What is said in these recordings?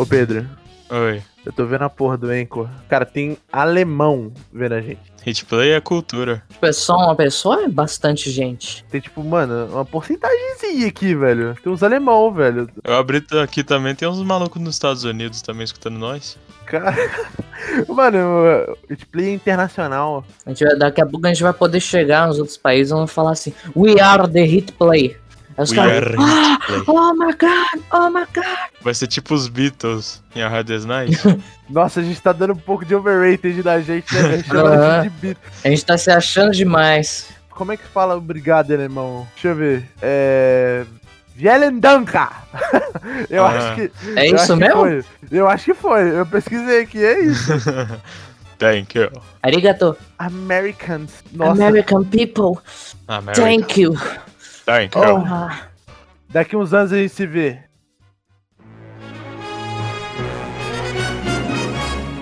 Ô Pedro, Oi. eu tô vendo a porra do Anchor. Cara, tem alemão vendo a gente. Hitplay é cultura. Tipo, é só uma pessoa? É bastante gente. Tem tipo, mano, uma porcentagemzinha aqui, velho. Tem uns alemão, velho. Eu abri aqui também, tem uns malucos nos Estados Unidos também escutando nós. Cara. Mano, o play é internacional. A gente vai- daqui a pouco a gente vai poder chegar nos outros países e vamos falar assim: We are the hit play. Aí os caras, "Ah. Oh my god, oh my god. Vai ser tipo os Beatles em A Hard Day's Night. Nossa, a gente tá dando um pouco de overrated da gente, né? a gente. A gente tá se achando demais. Como é que fala obrigado alemão? Deixa eu ver. É. Vielen Dank! Eu Ah. acho que. É isso que mesmo? foi. Eu acho que foi. Eu pesquisei aqui, é isso. Thank you. Arigato. Americans. Nossa, American people, America. thank you. You. Oh. Daqui uns anos a gente se vê.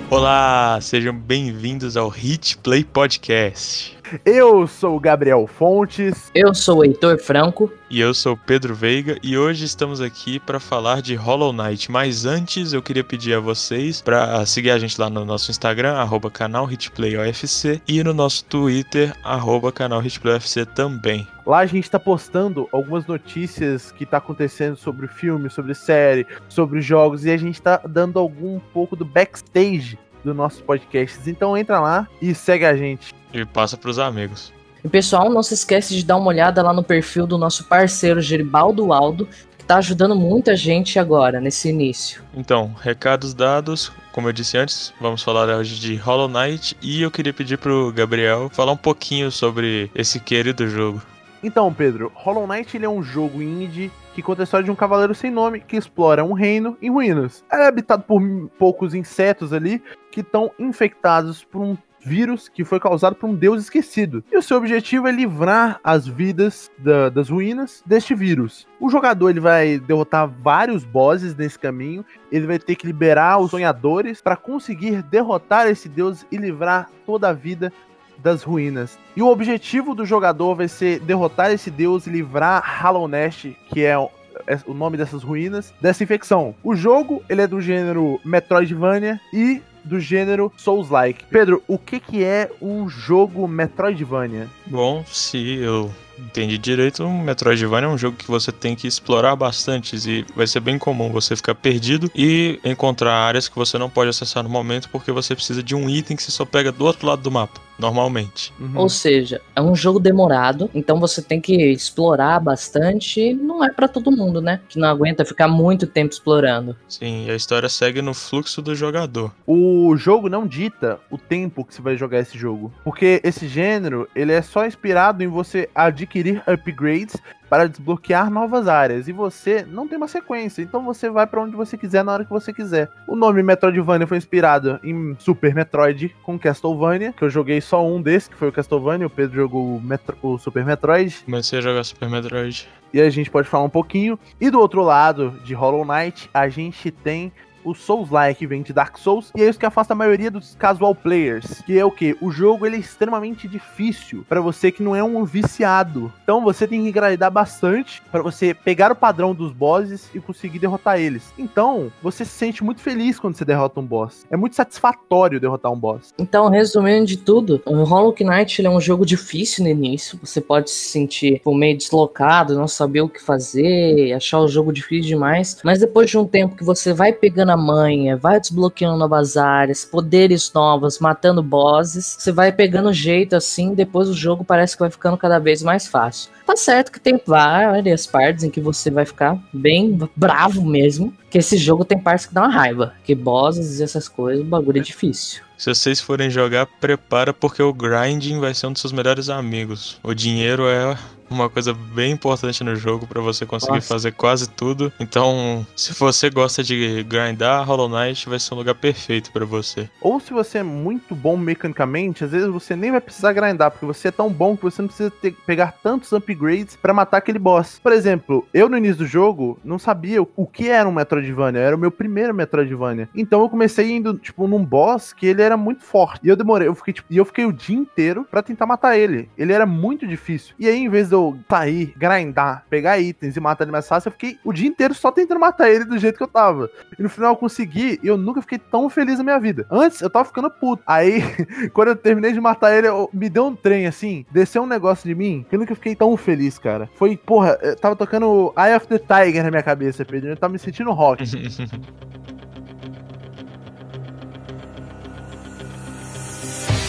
Olá, sejam bem-vindos ao Hitplay Podcast. Eu sou o Gabriel Fontes. eu sou o Heitor Franco. E eu sou o Pedro Veiga e hoje estamos aqui para falar de Hollow Knight. Mas antes eu queria pedir a vocês para seguir a gente lá no nosso Instagram, arroba canal HitplayOFC e no nosso Twitter, arroba canal HitplayOFC também. Lá a gente tá postando algumas notícias que tá acontecendo sobre o filme, sobre série, sobre jogos e a gente tá dando algum pouco do backstage dos nossos podcasts. Então entra lá e segue a gente. E passa pros amigos. E pessoal, não se esquece de dar uma olhada lá no perfil do nosso parceiro Geribaldo Aldo, que tá ajudando muita gente agora, nesse início. Então, recados dados, como eu disse antes, vamos falar hoje de Hollow Knight e eu queria pedir pro Gabriel falar um pouquinho sobre esse querido jogo. Então, Pedro, Hollow Knight ele é um jogo indie que conta a história de um cavaleiro sem nome que explora um reino em ruínas. É habitado por poucos insetos ali que estão infectados por um vírus que foi causado por um deus esquecido. E o seu objetivo é livrar as vidas da- das ruínas deste vírus. O jogador ele vai derrotar vários bosses nesse caminho. Ele vai ter que liberar os sonhadores para conseguir derrotar esse deus e livrar toda a vida das ruínas. E o objetivo do jogador vai ser derrotar esse deus e livrar Hallownest, que é o- é o nome dessas ruínas, dessa infecção. O jogo, ele é do gênero Metroidvania e do gênero Souls-like. Pedro, o que que é um jogo Metroidvania? Bom, se eu entendi direito, um Metroidvania é um jogo que você tem que explorar bastante e vai ser bem comum você ficar perdido e encontrar áreas que você não pode acessar no momento porque você precisa de um item que você só pega do outro lado do mapa, normalmente. Uhum. Ou seja, é um jogo demorado, então você tem que explorar bastante. e Não é pra todo mundo, né? Que não aguenta ficar muito tempo explorando. Sim, e a história segue no fluxo do jogador. O jogo não dita o tempo que você vai jogar esse jogo, porque esse gênero ele é só inspirado em você adquirir upgrades para desbloquear novas áreas e você não tem uma sequência, então você vai para onde você quiser na hora que você quiser. O nome Metroidvania foi inspirado em Super Metroid com Castlevania, que eu joguei só um desses, que foi o Castlevania, o Pedro jogou o, Metro- o Super Metroid. Comecei a jogar Super Metroid. E a gente pode falar um pouquinho. E do outro lado de Hollow Knight, a gente tem o Souls-like, vem de Dark Souls, e é isso que afasta a maioria dos casual players, que é o que? O jogo ele é extremamente difícil para você que não é um viciado. Então você tem que grindar bastante para você pegar o padrão dos bosses e conseguir derrotar eles. Então, você se sente muito feliz quando você derrota um boss. É muito satisfatório derrotar um boss. Então, resumindo de tudo, o Hollow Knight é um jogo difícil no início. Você pode se sentir tipo, meio deslocado, não saber o que fazer, achar o jogo difícil demais. Mas depois de um tempo que você vai pegando a manha, vai desbloqueando novas áreas, poderes novos, matando bosses, você vai pegando jeito assim. Depois o jogo parece que vai ficando cada vez mais fácil. Tá certo que tem várias partes em que você vai ficar bem bravo mesmo. Que esse jogo tem partes que dá uma raiva. Que bosses e essas coisas, o bagulho é difícil. Se vocês forem jogar, prepara porque o grinding vai ser um dos seus melhores amigos. O dinheiro é uma coisa bem importante no jogo para você conseguir Nossa. fazer quase tudo. Então, se você gosta de grindar, Hollow Knight vai ser um lugar perfeito para você. Ou se você é muito bom mecanicamente, às vezes você nem vai precisar grindar, porque você é tão bom que você não precisa ter- pegar tantos upgrades pra matar aquele boss. Por exemplo, eu no início do jogo não sabia o, que era um Metroidvania, era o meu primeiro Metroidvania. Então eu comecei indo, tipo, num boss que ele era muito forte. E eu demorei, eu fiquei, tipo, e eu fiquei o dia inteiro pra tentar matar ele. Ele era muito difícil. E aí, em vez de eu eu sair, grindar, pegar itens e matar ele mais fácil, eu fiquei o dia inteiro só tentando matar ele do jeito que eu tava. E no final eu consegui e eu nunca fiquei tão feliz na minha vida. Antes eu tava ficando puto. Aí, quando eu terminei de matar ele, eu, me deu um trem assim, desceu um negócio de mim que eu nunca fiquei tão feliz, cara. Foi, porra, eu tava tocando Eye of the Tiger na minha cabeça, Pedro. Eu tava me sentindo rock.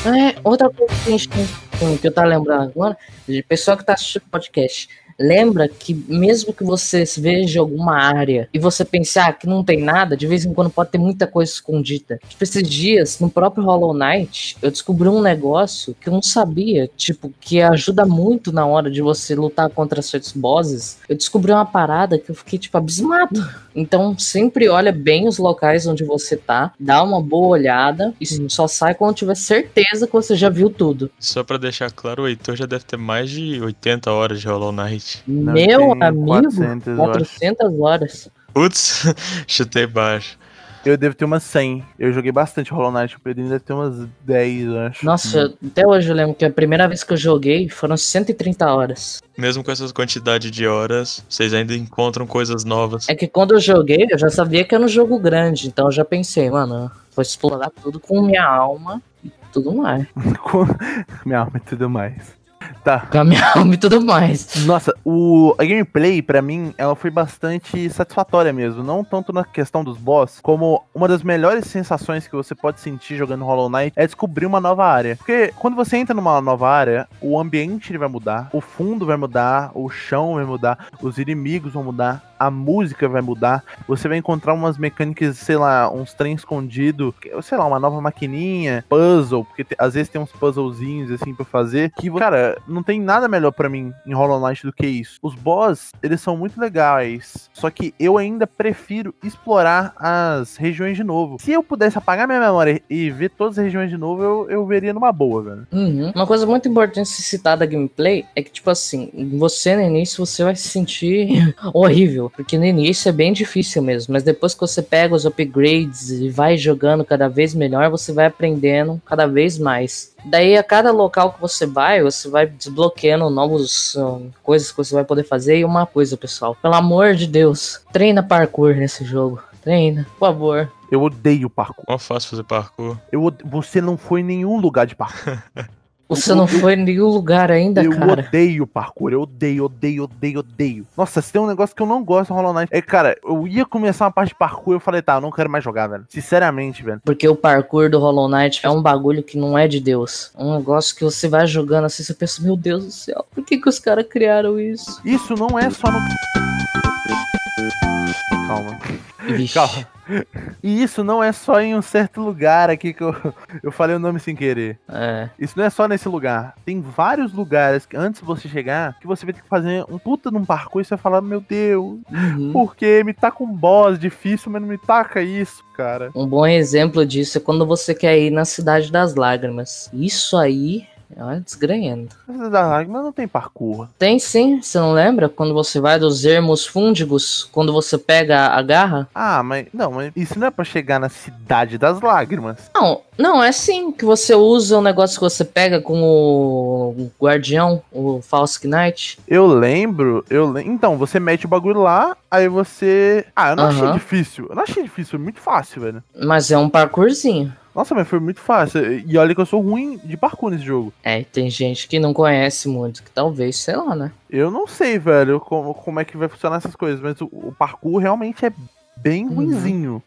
É, outra coisa que a gente tem, que eu tava lembrando agora, de pessoal que tá assistindo o podcast, lembra que mesmo que você veja alguma área e você pensar ah, que não tem nada, de vez em quando pode ter muita coisa escondida. Tipo, esses dias, no próprio Hollow Knight, eu descobri um negócio que eu não sabia, tipo, que ajuda muito na hora de você lutar contra certos bosses. Eu descobri uma parada que eu fiquei, tipo, abismado. Então, sempre olha bem os locais onde você tá, dá uma boa olhada e só sai quando tiver certeza que você já viu tudo. Só para deixar claro, o Heitor já deve ter mais de 80 horas de Hollow Knight. Não, Meu amigo, 400, 400 horas. Putz, chutei baixo. Eu devo ter umas 100. Eu joguei bastante Hollow Knight, o Pedrinho deve ter umas 10, eu acho. Nossa, hum. até hoje eu lembro que a primeira vez que eu joguei foram 130 horas. Mesmo com essa quantidade de horas, vocês ainda encontram coisas novas. É que quando eu joguei, eu já sabia que era um jogo grande, então eu já pensei, mano, vou explorar tudo com minha alma e tudo mais. com minha alma e tudo mais. Tá. Alma e tudo mais. Nossa, o, a gameplay, para mim, ela foi bastante satisfatória mesmo. Não tanto na questão dos boss, como uma das melhores sensações que você pode sentir jogando Hollow Knight é descobrir uma nova área. Porque quando você entra numa nova área, o ambiente vai mudar, o fundo vai mudar, o chão vai mudar, os inimigos vão mudar, a música vai mudar, você vai encontrar umas mecânicas, sei lá, uns trem escondido, sei lá, uma nova maquininha, puzzle, porque te, às vezes tem uns puzzlezinhos assim para fazer, que, cara, não tem nada melhor para mim em Hollow Knight do que isso. Os boss, eles são muito legais, só que eu ainda prefiro explorar as regiões de novo. Se eu pudesse apagar minha memória e ver todas as regiões de novo, eu, eu veria numa boa, velho. Uhum. Uma coisa muito importante se citar da gameplay é que, tipo assim, você no início você vai se sentir horrível porque no início é bem difícil mesmo, mas depois que você pega os upgrades e vai jogando cada vez melhor, você vai aprendendo cada vez mais. Daí a cada local que você vai, você vai desbloqueando novos uh, coisas que você vai poder fazer. E uma coisa, pessoal, pelo amor de Deus, treina parkour nesse jogo. Treina, por favor. Eu odeio parkour. Não é fácil fazer parkour. Eu, você não foi em nenhum lugar de parkour. Você não foi em nenhum lugar ainda, eu cara. Eu odeio parkour, eu odeio, odeio, odeio, odeio. Nossa, se tem um negócio que eu não gosto no Hollow Knight. É, cara, eu ia começar uma parte de parkour eu falei, tá, eu não quero mais jogar, velho. Sinceramente, velho. Porque o parkour do Hollow Knight é um bagulho que não é de Deus. É um negócio que você vai jogando assim, você pensa, meu Deus do céu, por que, que os caras criaram isso? Isso não é só no. Calma. Vixe. Calma. E isso não é só em um certo lugar aqui que eu, eu falei o nome sem querer. É. Isso não é só nesse lugar. Tem vários lugares que antes de você chegar, que você vai ter que fazer um puta num parkour e você vai falar, meu Deus, uhum. porque me taca um boss difícil, mas não me taca isso, cara. Um bom exemplo disso é quando você quer ir na Cidade das Lágrimas. Isso aí Olha, desgranhando. Mas não tem parkour. Tem sim, você não lembra? Quando você vai dos ermos fúndigos, quando você pega a garra? Ah, mas não, mas isso não é pra chegar na cidade das lágrimas. Não, não, é sim que você usa o um negócio que você pega com o guardião, o False Knight. Eu lembro, eu lembro. Então, você mete o bagulho lá, aí você. Ah, eu não achei difícil. Eu não achei difícil, é muito fácil, velho. Mas é um parkourzinho. Nossa, mas foi muito fácil. E olha que eu sou ruim de parkour nesse jogo. É, tem gente que não conhece muito, que talvez, sei lá, né? Eu não sei, velho, como, como é que vai funcionar essas coisas, mas o, o parkour realmente é bem uhum. ruinzinho.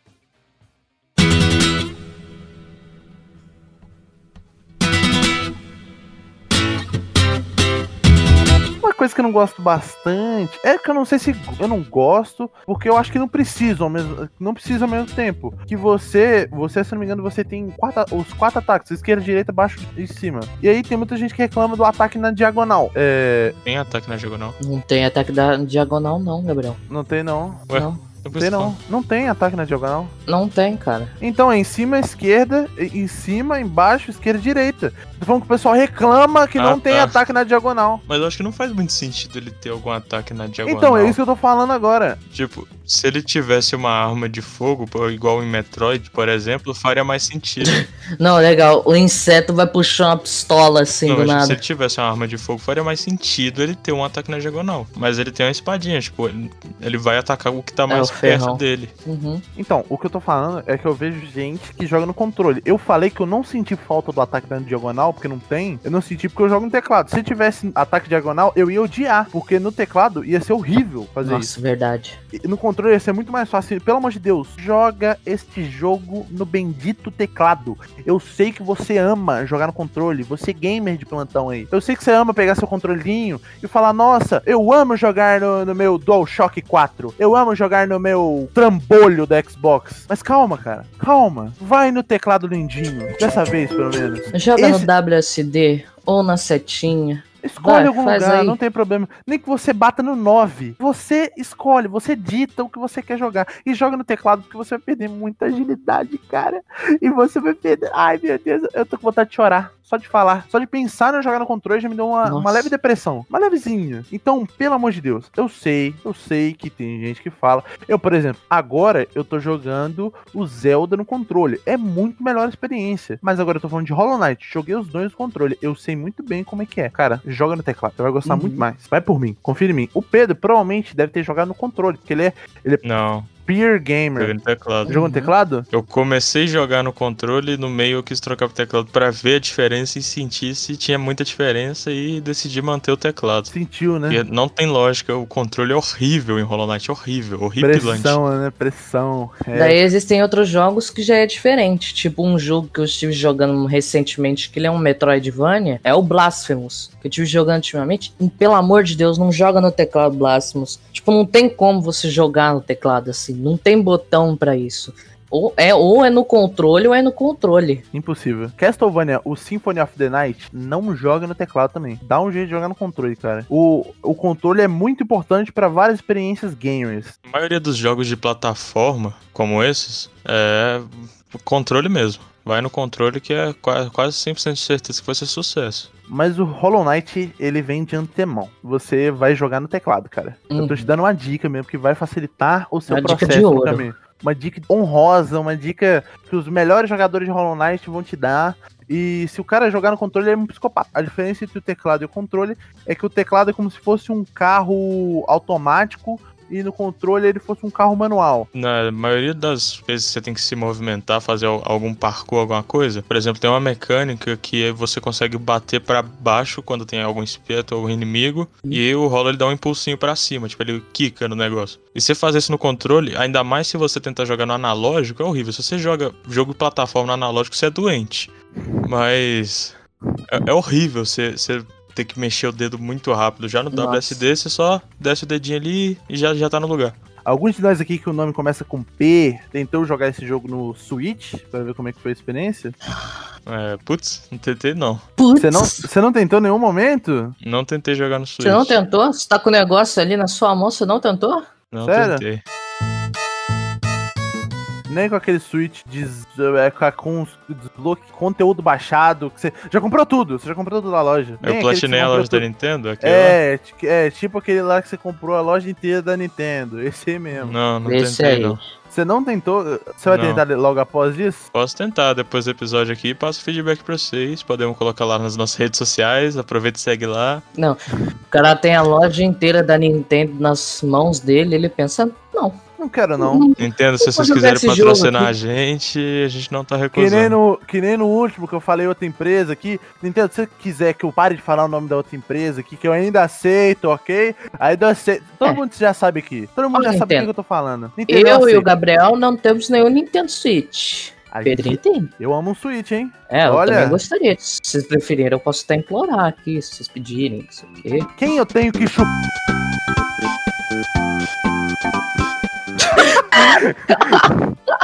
Coisa que eu não gosto bastante é que eu não sei se eu não gosto, porque eu acho que não precisa ao mesmo, não precisa ao mesmo tempo. Que você, você, se não me engano, você tem quatro, os quatro ataques, esquerda, direita, baixo e cima. E aí tem muita gente que reclama do ataque na diagonal. É... Tem ataque na diagonal? Não tem ataque da diagonal não, Gabriel. Não tem não. Ué? Não. Tem não. Não tem ataque na diagonal. Não tem, cara. Então é em cima, esquerda, em cima, embaixo, esquerda direita. Tô falando que o pessoal reclama que ah, não tem tá. ataque na diagonal. Mas eu acho que não faz muito sentido ele ter algum ataque na diagonal. Então, é isso que eu tô falando agora. Tipo, Se ele tivesse uma arma de fogo, igual em Metroid, por exemplo, faria mais sentido. Não, legal. O inseto vai puxar uma pistola assim Não, do mas se nada. ele tivesse uma arma de fogo, faria mais sentido ele ter um ataque na diagonal. Mas ele tem uma espadinha, tipo, ele, ele vai atacar o que tá mais É, perto dele. Uhum. Então, o que eu tô falando é que eu vejo gente que joga no controle. Eu falei que eu não senti falta do ataque da diagonal, porque não tem. Eu não senti porque eu jogo no teclado. Se tivesse ataque diagonal, eu ia odiar, porque no teclado ia ser horrível fazer isso. Nossa, verdade. E No controle ia ser muito mais fácil. Pelo amor de Deus, joga este jogo no bendito teclado. Eu sei que você ama jogar no controle, você é gamer de plantão aí. Eu sei que você ama pegar seu controlinho e falar: Nossa, eu amo jogar no, no meu DualShock 4. Eu amo jogar no meu trambolho da Xbox. Mas calma, cara, calma. Vai no teclado lindinho. Dessa vez, pelo menos. Joga Esse- no WSD ou na setinha. Escolhe Vai, algum lugar, aí. não tem problema. Nem que você bata no 9. Você escolhe, você dita o que você quer jogar. E joga no teclado, porque você vai perder muita agilidade, cara. E você vai perder. Ai, meu Deus, eu tô com vontade de chorar. Só de falar. Só de pensar em jogar no controle já me deu uma, Nossa. uma leve depressão. Uma levezinha. Então, pelo amor de Deus, eu sei, eu sei que tem gente que fala. Eu, por exemplo, agora eu tô jogando o Zelda no controle. É muito melhor a experiência. Mas agora eu tô falando de Hollow Knight. Joguei os dois no controle. Eu sei muito bem como é que é. Cara, joga no teclado. Você vai gostar Uhum. muito mais. Vai por mim. Confia em mim. O Pedro provavelmente deve ter jogado no controle. Porque ele é Não, peer joguei gamer. no teclado. Jogou no teclado? Eu comecei a jogar no controle e no meio eu quis trocar pro teclado pra ver a diferença e sentir se tinha muita diferença e decidi manter o teclado. Sentiu, né? Porque não tem lógica, o controle é horrível em Hollow Knight, horrível, horripilante. Pressão, né? Pressão. É. Daí existem outros jogos que já é diferente. Tipo um jogo que eu estive jogando recentemente, que ele é um Metroidvania, é o Blasphemous. Que eu estive jogando ultimamente. E, pelo amor de Deus, não joga no teclado Blasphemous. Tipo, não tem como você jogar no teclado assim. Não tem botão pra isso. Ou é, ou é no controle ou é no controle. Impossível. Castlevania, o Symphony of the Night, não joga no teclado também. Dá um jeito de jogar no controle, cara. O, o controle é muito importante pra várias experiências gamers. A maioria dos jogos de plataforma, como esses, é controle mesmo. Vai no controle que é qua- quase 100% de certeza que vai ser sucesso. Mas o Hollow Knight, ele vem de antemão. Você vai jogar no teclado, cara. Eu tô Uhum. te dando uma dica mesmo, que vai facilitar o seu Uma dica processo no caminho. Uma dica honrosa, uma dica que os melhores jogadores de Hollow Knight vão te dar. E se o cara jogar no controle, ele é um psicopata. A diferença entre o teclado e o controle é que o teclado é como se fosse um carro automático e no controle ele fosse um carro manual. Na maioria das vezes você tem que se movimentar, fazer al- algum parkour, alguma coisa. Por exemplo, tem uma mecânica que você consegue bater pra baixo quando tem algum espeto ou inimigo. E o rolo ele dá um impulsinho pra cima, tipo, ele quica no negócio. E você fazer isso no controle, ainda mais se você tentar jogar no analógico, é horrível. Se você joga jogo de plataforma no analógico, você é doente. Mas. É, é horrível você. Ter que mexer o dedo muito rápido. Já no Nossa. WSD, você só desce o dedinho ali e já, já tá no lugar. Alguns de nós aqui que o nome começa com P tentou jogar esse jogo no Switch pra ver como é que foi a experiência. É, putz, não tentei não. Putz, Você não, você não tentou em nenhum momento? Não tentei jogar no Switch. você não tentou? Você tá com o negócio ali na sua mão, você não tentou? Não Sério? tentei. Nem com aquele Switch de, é, com desbloque, conteúdo baixado. Que você já comprou tudo, você já comprou tudo da loja. Eu platinei a loja da tudo. Nintendo? Aquele lá? É, é, tipo aquele lá que você comprou a loja inteira da Nintendo. Esse aí mesmo. Não, não Esse tentei aí. não. Você não tentou? Você vai Não. tentar logo após isso? Posso tentar depois do episódio aqui passo feedback pra vocês. Podemos colocar lá nas nossas redes sociais. Aproveita e segue lá. Não. O cara tem a loja inteira da Nintendo nas mãos dele, ele pensa, não. Não quero, não. Entendo se vocês quiserem patrocinar a gente, a gente não tá Que nem, recusando. no, que nem no último que eu falei outra empresa aqui. Nintendo, se você quiser que eu pare de falar o nome da outra empresa aqui, que eu ainda aceito, ok? Aí eu aceito. Todo É. mundo já sabe aqui. Todo mundo Ó, já sabe o que eu tô falando. Nintendo, Eu e o. Gabriel não temos nenhum Nintendo Switch. Pedrinho tem. Eu amo um Switch, hein? É, eu Olha. também gostaria. Se vocês preferirem, eu posso até implorar aqui, se vocês pedirem, não sei o quê. Quem eu tenho que chupar?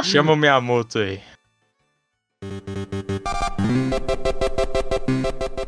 Chama o Miyamoto aí.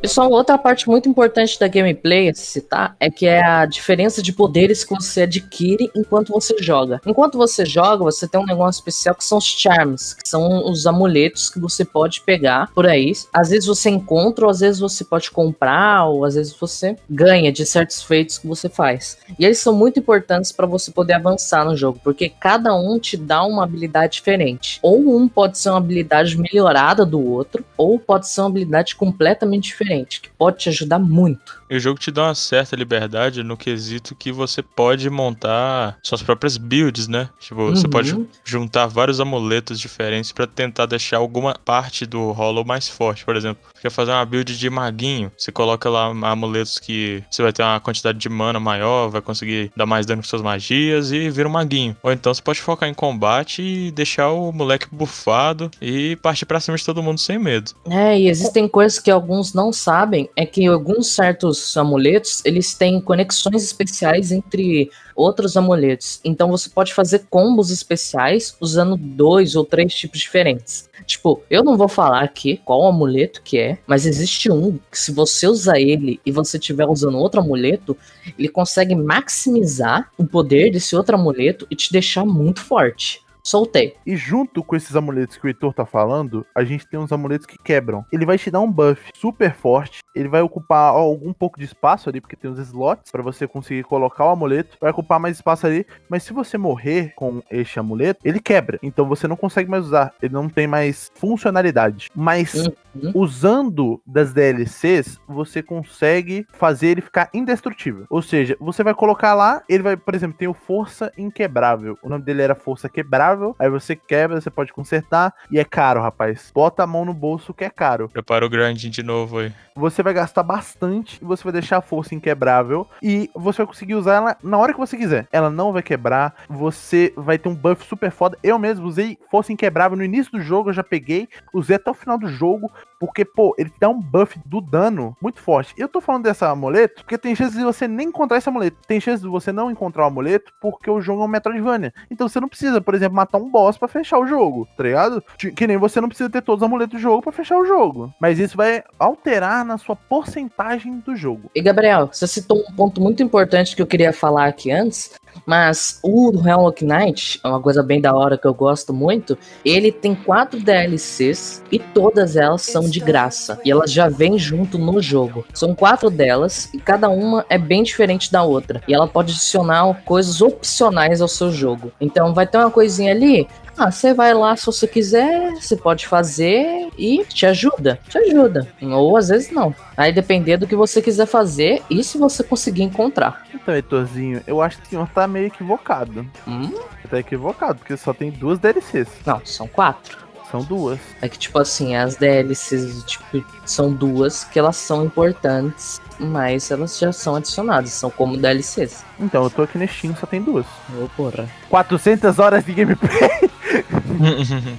Só outra parte muito importante da gameplay a citar é que é a diferença de poderes que você adquire enquanto você joga. Enquanto você joga, você tem um negócio especial que são os charms, que são os amuletos que você pode pegar por aí. Às vezes você encontra, ou às vezes você pode comprar, ou às vezes você ganha de certos feitos que você faz. E eles são muito importantes para você poder avançar no jogo, porque cada um te dá uma habilidade diferente. Ou um pode ser uma habilidade melhorada do outro, ou pode ser uma habilidade completamente diferente, que pode te ajudar muito. E o jogo te dá uma certa liberdade no quesito que você pode montar suas próprias builds, né? Tipo, uhum. você pode juntar vários amuletos diferentes para tentar deixar alguma parte do Hollow mais forte. Por exemplo, quer fazer uma build de maguinho, você coloca lá amuletos que você vai ter uma quantidade de mana maior, vai conseguir dar mais dano com suas magias e vira um maguinho. Ou então você pode focar em combate e deixar o moleque bufado e partir para cima de todo mundo sem medo. É, e existem coisas que alguns não sabem, é que alguns certos amuletos, eles têm conexões especiais entre outros amuletos. Então você pode fazer combos especiais usando dois ou três tipos diferentes. Tipo, eu não vou falar aqui qual amuleto que é, mas existe um que se você usar ele e você estiver usando outro amuleto, ele consegue maximizar o poder desse outro amuleto e te deixar muito forte. Soltei. E junto com esses amuletos que o Heitor tá falando, a gente tem uns amuletos que quebram. Ele vai te dar um buff super forte. Ele vai ocupar algum pouco de espaço ali, porque tem uns slots para você conseguir colocar o amuleto. Vai ocupar mais espaço ali. Mas se você morrer com este amuleto, ele quebra. Então você não consegue mais usar. Ele não tem mais funcionalidade. Mas uhum. usando das DLCs, você consegue fazer ele ficar indestrutível. Ou seja, você vai colocar lá, ele vai, por exemplo, tem o Força Inquebrável. O nome dele era Força Quebrável aí você quebra, você pode consertar e é caro, rapaz. Bota a mão no bolso que é caro. Prepara o grinding de novo aí. Você vai gastar bastante e você vai deixar a força inquebrável e você vai conseguir usar ela na hora que você quiser. Ela não vai quebrar, você vai ter um buff super foda. Eu mesmo usei força inquebrável no início do jogo, eu já peguei, usei até o final do jogo, porque, pô, ele dá um buff do dano muito forte. Eu tô falando dessa amuleto porque tem chance de você nem encontrar esse amuleto. Tem chance de você não encontrar o amuleto porque o jogo é um Metroidvania. Então você não precisa, por exemplo, matar um boss para fechar o jogo, tá ligado? Que nem você não precisa ter todos os amuletos do jogo para fechar o jogo. Mas isso vai alterar na sua porcentagem do jogo. E Gabriel, você citou um ponto muito importante que eu queria falar aqui antes, mas o Hollow Knight, é uma coisa bem da hora que eu gosto muito, ele tem quatro DLCs e todas elas são de graça. E elas já vêm junto no jogo. São quatro delas e cada uma é bem diferente da outra. E ela pode adicionar coisas opcionais ao seu jogo. Então vai ter uma coisinha ali ah, você vai lá se você quiser, você pode fazer e te ajuda. Te ajuda. Ou às vezes não. Aí depender do que você quiser fazer e se você conseguir encontrar. Então, Heitorzinho, eu acho que o senhor tá meio equivocado. Hum? Tá equivocado, porque só tem duas DLCs. Não, são quatro. São duas. É que, tipo assim, as DLCs, tipo, são duas que elas são importantes mas elas já são adicionadas, são como DLCs. Então, eu tô aqui no Steam, só tem duas. Ô, oh, porra. 400 horas de gameplay?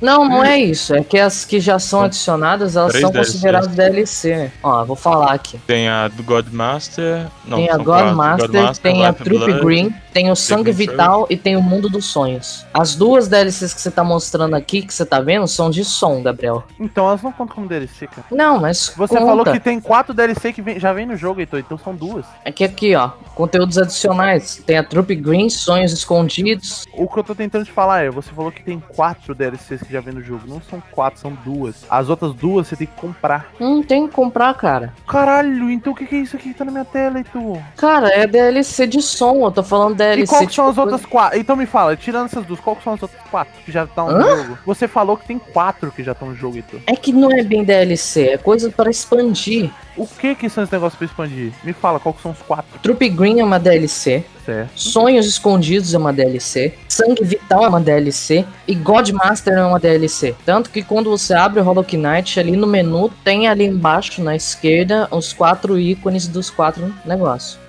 Não, não é isso. É que as que já são adicionadas, elas são DLCs. consideradas DLC. Ó, vou falar aqui. Tem a do Godmaster. Não, tem a Godmaster, tem a Troop Green, tem o Sangue Vital e tem o Mundo dos Sonhos. As duas DLCs que você tá mostrando aqui, que você tá vendo, são de som, Gabriel. Então elas não contam como DLC, cara. Não, mas. Você conta. falou que tem quatro DLC que vem, já vem no jogo, Heitor, então são duas. Aqui, aqui, ó. Conteúdos adicionais. Tem a Troop Green, Sonhos Escondidos. O que eu tô tentando te falar é, você falou que tem quatro DLCs que já vem no jogo. Não são quatro, são duas. As outras duas você tem que comprar. Não tem que comprar, cara. Caralho, então o que, que é isso aqui que tá na minha tela, Heitor? Cara, é DLC de som, eu tô falando DLC. E qual tipo, são as outras quatro? Então me fala, tirando essas duas, qual são as outras quatro que já estão no jogo? Você falou que tem quatro que já estão no jogo, Heitor. É que não é bem DLC, é coisa para expandir. O que que são esses negócios pra expandir? Me fala, qual que são os quatro? Troop Green é uma DLC. Certo. Sonhos Escondidos é uma DLC. Sangue Vital é uma DLC. E Godmaster é uma DLC. Tanto que quando você abre o Hollow Knight, ali no menu, tem ali embaixo, na esquerda, os quatro ícones dos quatro negócios.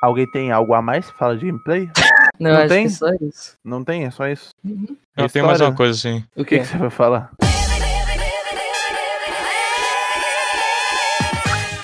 Alguém tem algo a mais? Fala de gameplay? Não, Não tem? É só isso. Não tem? É só isso? Uhum. Eu tenho mais uma coisa assim. O que, que, você vai falar?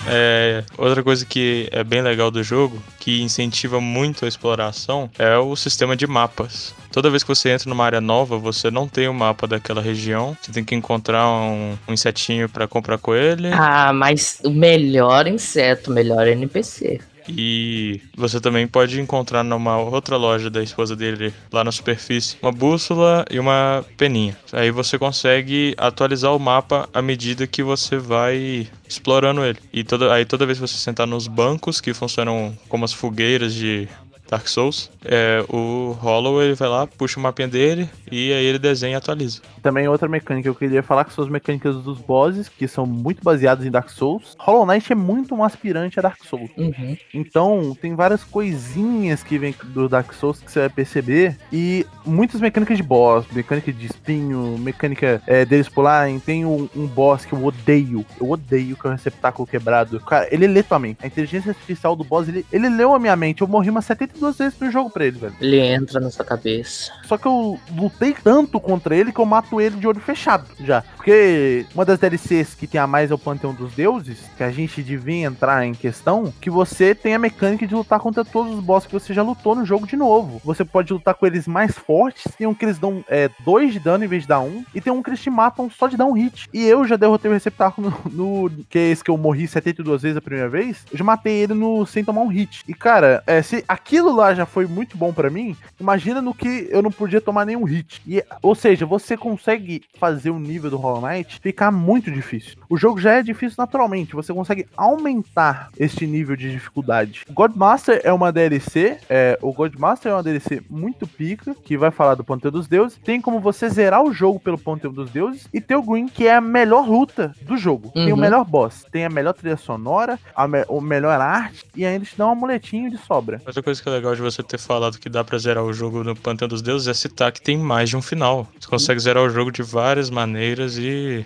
É, outra coisa que é bem legal do jogo, que incentiva muito a exploração, é o sistema de mapas. Toda vez que você entra numa área nova, você não tem o mapa daquela região. Você tem que encontrar um, um insetinho para comprar com ele. Ah, mas o melhor inseto, o melhor NPC. E você também pode encontrar numa outra loja da esposa dele, lá na superfície, uma bússola e uma peninha. Aí você consegue atualizar o mapa à medida que você vai explorando ele. E toda, aí toda vez que você sentar nos bancos, que funcionam como as fogueiras de Dark Souls, é, o Hollow ele vai lá, puxa o mapinha dele e aí ele desenha e atualiza. Também outra mecânica eu queria falar que são as mecânicas dos bosses, que são muito baseadas em Dark Souls. Hollow Knight é muito um aspirante a Dark Souls. Uhum. Então, tem várias coisinhas que vem do Dark Souls que você vai perceber. E muitas mecânicas de boss, mecânica de espinho, mecânica é, deles pularem. Tem um, um boss que eu odeio. Eu odeio que é o receptáculo quebrado. Cara, ele lê tua mente. A inteligência artificial do boss, ele, ele leu a minha mente. Eu morri umas 72 vezes no jogo pra ele, velho. Ele entra na sua cabeça. Só que eu lutei tanto contra ele que eu mato ele de olho fechado já. Porque uma das DLCs que tem a mais é o Panteão dos Deuses, que a gente devia entrar em questão, que você tem a mecânica de lutar contra todos os bosses que você já lutou no jogo de novo. Você pode lutar com eles mais fortes, tem um que eles dão 2 é, de dano em vez de dar 1, um, e tem um que eles te matam só de dar um hit. E eu já derrotei o receptáculo no, no que é esse que eu morri 72 vezes a primeira vez, eu já matei ele no sem tomar um hit. E cara, é, se aquilo lá já foi muito bom para mim, imagina no que eu não podia tomar nenhum hit. E, ou seja, você consegue fazer o nível do Hollow Knight ficar muito difícil. O jogo já é difícil naturalmente, você consegue aumentar este nível de dificuldade. Godmaster é uma DLC, é, o Godmaster é uma DLC muito pica, que vai falar do Panteão dos Deuses. Tem como você zerar o jogo pelo Panteão dos Deuses e ter o Green, que é a melhor luta do jogo. Uhum. Tem o uhum. melhor boss, tem a melhor trilha sonora, a me o melhor arte e ainda te dá um amuletinho de sobra. Outra coisa que é legal de você ter falado que dá pra zerar o jogo no Panteão dos Deuses é citar que tem mais de um final. Você consegue zerar o jogo de várias maneiras e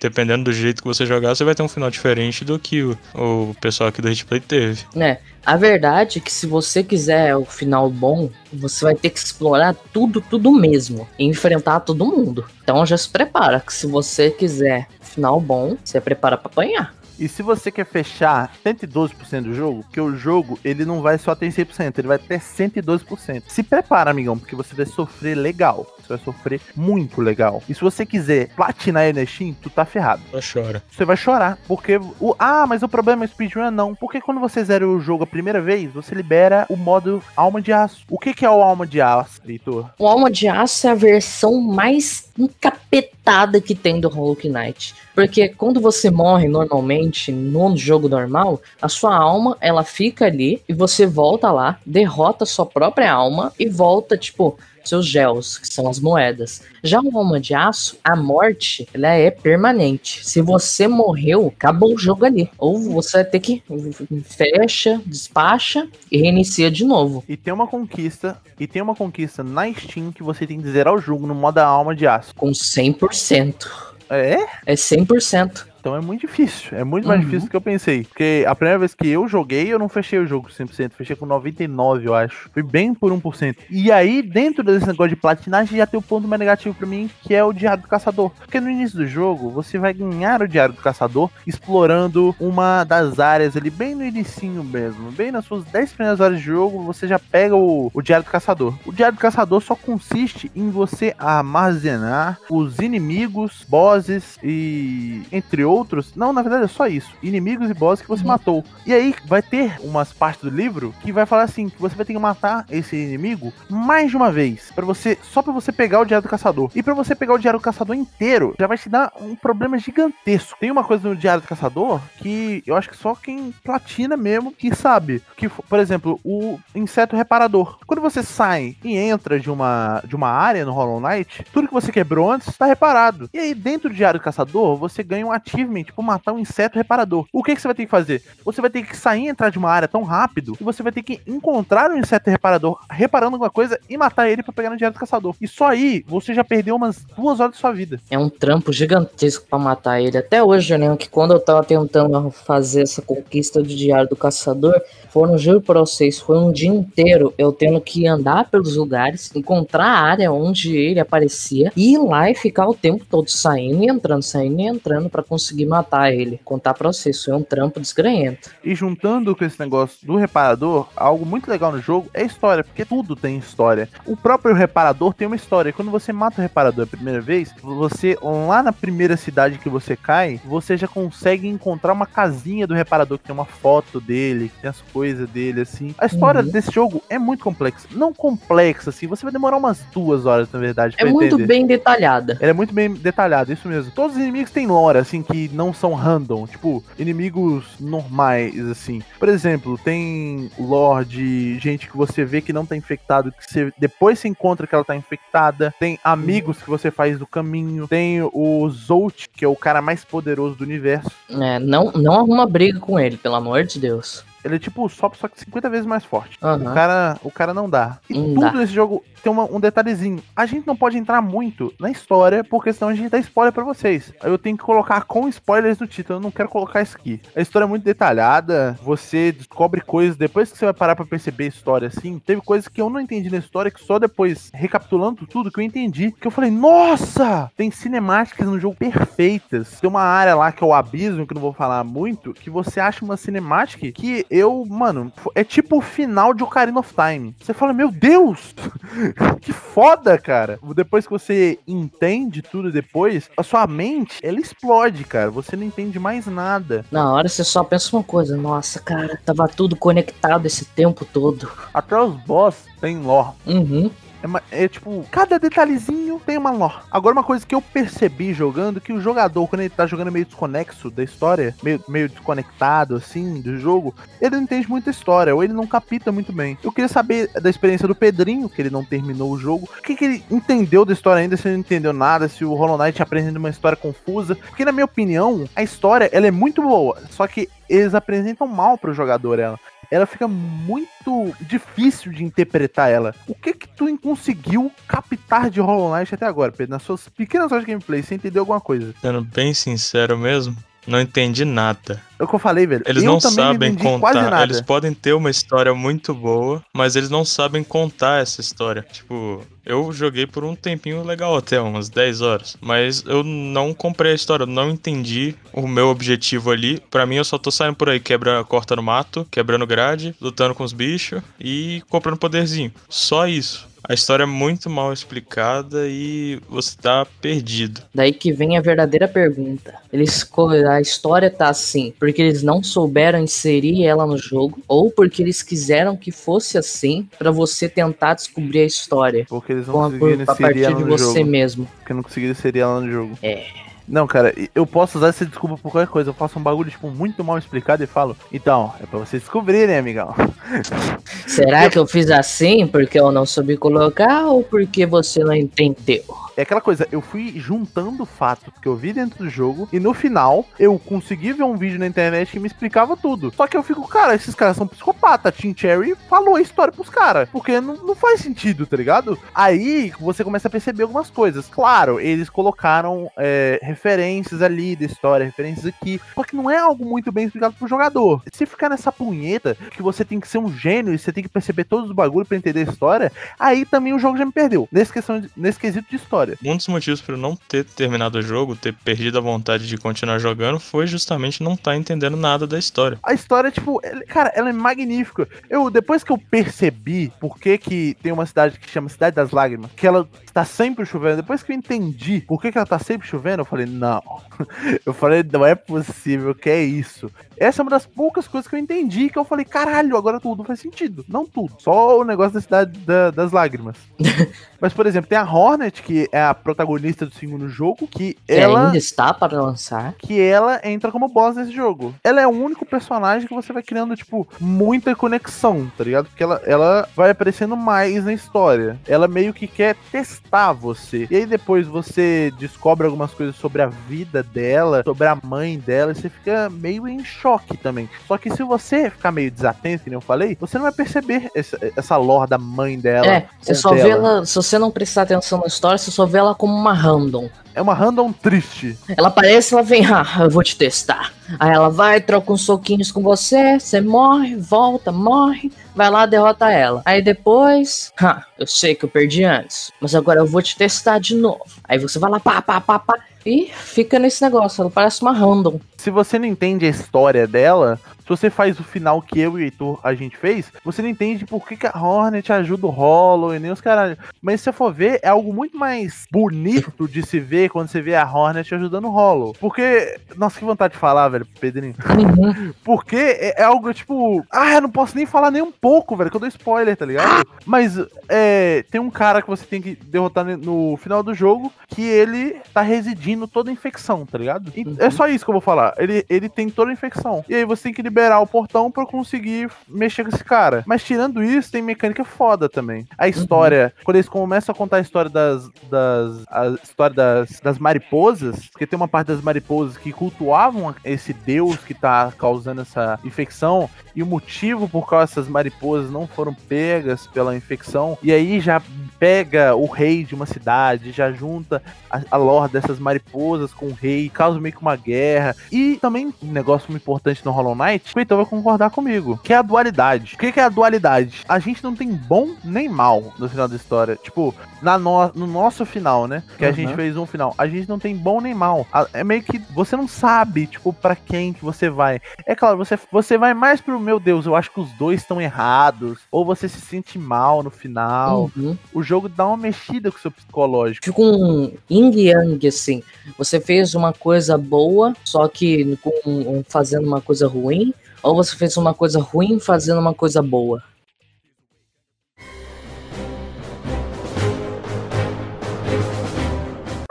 dependendo do jeito que você jogar, você vai ter um final diferente do que o, o pessoal aqui do Hitplay teve. É, a verdade é que se você quiser o final bom, você vai ter que explorar tudo, tudo mesmo. E enfrentar todo mundo. Então já se prepara, que se você quiser final bom, você prepara para apanhar. E se você quer fechar 112% do jogo, que o jogo ele não vai só ter 100%, ele vai ter 112%. Se prepara, amigão, porque você vai sofrer legal. Você vai sofrer muito legal. E se você quiser platinar Steam, tu tá ferrado. Só chora. Você vai chorar. Porque. O, ah, mas o problema é speedrun? Não. Porque quando você zera o jogo a primeira vez, você libera o modo Alma de Aço. O que, que é o Alma de Aço, Heitor? O Alma de Aço é a versão mais encapetada que tem do Hollow Knight. Porque quando você morre normalmente no jogo normal, a sua alma ela fica ali e você volta lá, derrota sua própria alma e volta, tipo, seus gels, que são as moedas. Já o alma de aço, a morte, ela é permanente. Se você morreu, acabou o jogo ali. Ou você vai ter que fecha, despacha e reinicia de novo. E tem uma conquista, e tem uma conquista na Steam que você tem que zerar o jogo no modo alma de aço. Com 100%. É? É 100%. Então é muito difícil. É muito mais uhum. difícil do que eu pensei. Porque a primeira vez que eu joguei, eu não fechei o jogo 100%. Fechei com 99%, eu acho. Foi bem por 1%. E aí, dentro desse negócio de platinagem, já tem o um ponto mais negativo para mim, que é o Diário do Caçador. Porque no início do jogo, você vai ganhar o Diário do Caçador explorando uma das áreas ali, bem no inicinho mesmo. Bem nas suas 10 primeiras horas de jogo, você já pega o, o Diário do Caçador. O Diário do Caçador só consiste em você armazenar os inimigos, bosses e entre outros outros. Não, na verdade é só isso. Inimigos e bosses que você matou. E aí vai ter umas partes do livro que vai falar assim: que você vai ter que matar esse inimigo mais de uma vez. para você Só para você pegar o Diário do Caçador. E para você pegar o Diário do Caçador inteiro, já vai te dar um problema gigantesco. Tem uma coisa no Diário do Caçador que eu acho que só quem platina mesmo que sabe. Que, por exemplo, o inseto reparador. Quando você sai e entra de uma, de uma área no Hollow Knight, tudo que você quebrou antes está reparado. E aí, dentro do Diário do Caçador, você ganha um ativo achievement, tipo, matar um inseto reparador. O que, que você vai ter que fazer? Você vai ter que sair e entrar de uma área tão rápido que você vai ter que encontrar um inseto reparador reparando alguma coisa e matar ele para pegar no diário do caçador. E só aí você já perdeu umas duas horas da sua vida. É um trampo gigantesco para matar ele. Até hoje eu lembro que quando eu tava tentando fazer essa conquista do diário do caçador, foram, juro pra vocês, foi um dia inteiro eu tendo que andar pelos lugares, encontrar a área onde ele aparecia, e ir lá e ficar o tempo todo saindo e entrando, saindo e entrando para conseguir conseguir matar ele. Contar pra você, isso é um trampo desgranhento. E juntando com esse negócio do reparador, algo muito legal no jogo é a história, porque tudo tem história. O próprio reparador tem uma história. Quando você mata o reparador a primeira vez, você, lá na primeira cidade que você cai, você já consegue encontrar uma casinha do reparador que tem uma foto dele, que tem as coisas dele, assim. A história Uhum. desse jogo é muito complexa. Não complexa, assim, você vai demorar umas duas horas, na verdade, É muito entender. bem detalhada. Ela é muito bem detalhada, isso mesmo. Todos os inimigos têm lore, assim, que não são random. Tipo, inimigos normais, assim. Por exemplo, tem lore de gente que você vê que não tá infectado, que você depois se encontra que ela tá infectada. Tem amigos que você faz no caminho. Tem o Zolt, que é o cara mais poderoso do universo. É, não, não arruma briga com ele, pelo amor de Deus. Ele é tipo o Sop, só que 50 vezes mais forte. Aham. O cara, o cara não dá. E Não tudo dá. nesse jogo tem uma- um detalhezinho. A gente não pode entrar muito na história, porque senão a gente dá spoiler pra vocês. Aí Eu tenho que colocar com spoilers no título. Eu não quero colocar isso aqui. A história é muito detalhada. Você descobre coisas depois que você vai parar pra perceber a história assim. Teve coisas que eu não entendi na história que só depois, recapitulando tudo, que eu entendi. Que eu falei, nossa! Tem cinemáticas no jogo perfeitas. Tem uma área lá que é o abismo, que eu não vou falar muito, que você acha uma cinemática que eu, mano, é tipo o final de Ocarina of Time. Você fala, meu Deus! que foda, cara! Depois que você entende tudo depois, a sua mente, ela explode, cara. Você não entende mais nada. Na hora você só pensa uma coisa, nossa, cara, tava tudo conectado esse tempo todo. Até os boss tem lore. Uhum. É, é tipo, cada detalhezinho tem uma lore. Agora, uma coisa que eu percebi jogando, que o jogador, quando ele tá jogando meio desconexo da história, meio, meio desconectado, assim, do jogo, ele não entende muita história, ou ele não capta muito bem. Eu queria saber da experiência do Pedrinho, que ele não terminou o jogo, o que, que ele entendeu da história ainda, se ele não entendeu nada, se o Hollow Knight apresenta uma história confusa. Porque, na minha opinião, a história, ela é muito boa, só que eles apresentam mal pro jogador ela ela fica muito difícil de interpretar ela. O que que tu conseguiu captar de Hollow Knight até agora, Pedro? Nas suas pequenas horas de gameplay, você entendeu alguma coisa? Sendo bem sincero mesmo, não entendi nada. É o que eu falei, velho. Eles eu não sabem contar. nada. Eles podem ter uma história muito boa, mas eles não sabem contar essa história. Tipo, eu joguei por um tempinho legal até, umas 10 horas. Mas eu não comprei a história, eu não entendi o meu objetivo ali. Pra mim, eu só tô saindo por aí, quebra, cortando mato, quebrando grade, lutando com os bichos e comprando poderzinho. Só isso. A história é muito mal explicada e você tá perdido. Daí que vem a verdadeira pergunta. Eles a história tá assim porque eles não souberam inserir ela no jogo ou porque eles quiseram que fosse assim pra você tentar descobrir a história Porque eles não a, conseguiram a inserir partir ela de no você jogo. mesmo. Porque não conseguiram inserir ela no jogo. É. Não, cara, eu posso usar essa desculpa por qualquer coisa. Eu faço um bagulho, tipo, muito mal explicado e falo, então, é pra vocês descobrirem, amigão. Será que eu fiz assim porque eu não soube colocar ou porque você não entendeu? É aquela coisa, eu fui juntando fatos que eu vi dentro do jogo e no final eu consegui ver um vídeo na internet que me explicava tudo. Só que eu fico, cara, esses caras são psicopatas. Tim Cherry falou a história pros caras, porque não, não faz sentido, tá ligado? Aí você começa a perceber algumas coisas. Claro, eles colocaram é, referências ali da história, referências aqui, só que não é algo muito bem explicado pro jogador. Se ficar nessa punheta que você tem que ser um gênio e você tem que perceber todos os bagulhos pra entender a história, aí também o jogo já me perdeu. Nesse, questão de- nesse quesito de história. Um dos motivos para eu não ter terminado o jogo, ter perdido a vontade de continuar jogando, foi justamente não estar entendendo nada da história. A história, tipo, ela- cara, ela é magnífica. Eu, depois que eu percebi por que, que tem uma cidade que chama Cidade das Lágrimas, que ela tá sempre chovendo, depois que eu entendi por que, que ela tá sempre chovendo, eu falei, não. Eu falei, não é possível, que é isso. Essa é uma das poucas coisas que eu entendi, que eu falei, caralho, agora tudo faz sentido. Não tudo, só o negócio da Cidade da- das Lágrimas. Mas, por exemplo, tem a Hornet, que é a protagonista do segundo jogo, que Que ela ainda está para lançar. que ela entra como boss nesse jogo. Ela é o único personagem que você vai criando, tipo, muita conexão, tá ligado? Porque ela, ela vai aparecendo mais na história. Ela meio que quer testar você. E aí depois você descobre algumas coisas sobre a vida dela, sobre a mãe dela, e você fica meio em choque também. Só que se você ficar meio desatento, que nem eu falei, você não vai perceber essa, essa lore da mãe dela. É, você só vê dela. ela. Se você não prestar atenção na história, você só vê ela como uma random. É uma random triste. Ela aparece, ela vem, ah, eu vou te testar. Aí ela vai, troca uns soquinhos com você, você morre, volta, morre, vai lá, derrota ela. Aí depois, ah, eu sei que eu perdi antes, mas agora eu vou te testar de novo. Aí você vai lá, pá, pá, pá, pá, E fica nesse negócio, ela parece uma random. Se você não entende a história dela, se você faz o final que eu e o Heitor a gente fez, você não entende por que, que a Hornet ajuda o Hollow e nem os caras. Mas se você for ver, é algo muito mais bonito de se ver quando você vê a Hornet ajudando o Hollow. Porque. Nossa, que vontade de falar, velho, Pedrinho. Uhum. Porque é, é algo tipo. Ah, eu não posso nem falar nem um pouco, velho, que eu dou spoiler, tá ligado? Mas é, tem um cara que você tem que derrotar no final do jogo que ele tá residindo toda a infecção, tá ligado? E Uhum. É só isso que eu vou falar. Ele, ele tem toda a infecção. E aí você tem que liberar o portão pra conseguir mexer com esse cara. Mas tirando isso, tem mecânica foda também. A história, quando eles começam a contar a história das. das a história das, das mariposas, porque tem uma parte das mariposas que cultuavam esse deus que tá causando essa infecção. E o motivo por qual essas mariposas não foram pegas pela infecção. E aí já pega o rei de uma cidade, já junta a, a lore dessas mariposas com o rei, causa meio que uma guerra. E também um negócio muito importante no Hollow Knight, o Heitor vai concordar comigo, que é a dualidade. O que, que é a dualidade? A gente não tem bom nem mal no final da história. Tipo, na no, no nosso final, né? Que a Uhum. gente fez um final. A gente não tem bom nem mal. A- É meio que você não sabe, tipo, pra quem que você vai. É claro, você, você vai mais pro, meu Deus, eu acho que os dois estão errados. Ou você se sente mal no final. Uhum. O jogo dá uma mexida com o seu psicológico. Fica um yin yang, assim. Você fez uma coisa boa, só que com, fazendo uma coisa ruim, ou você fez uma coisa ruim fazendo uma coisa boa.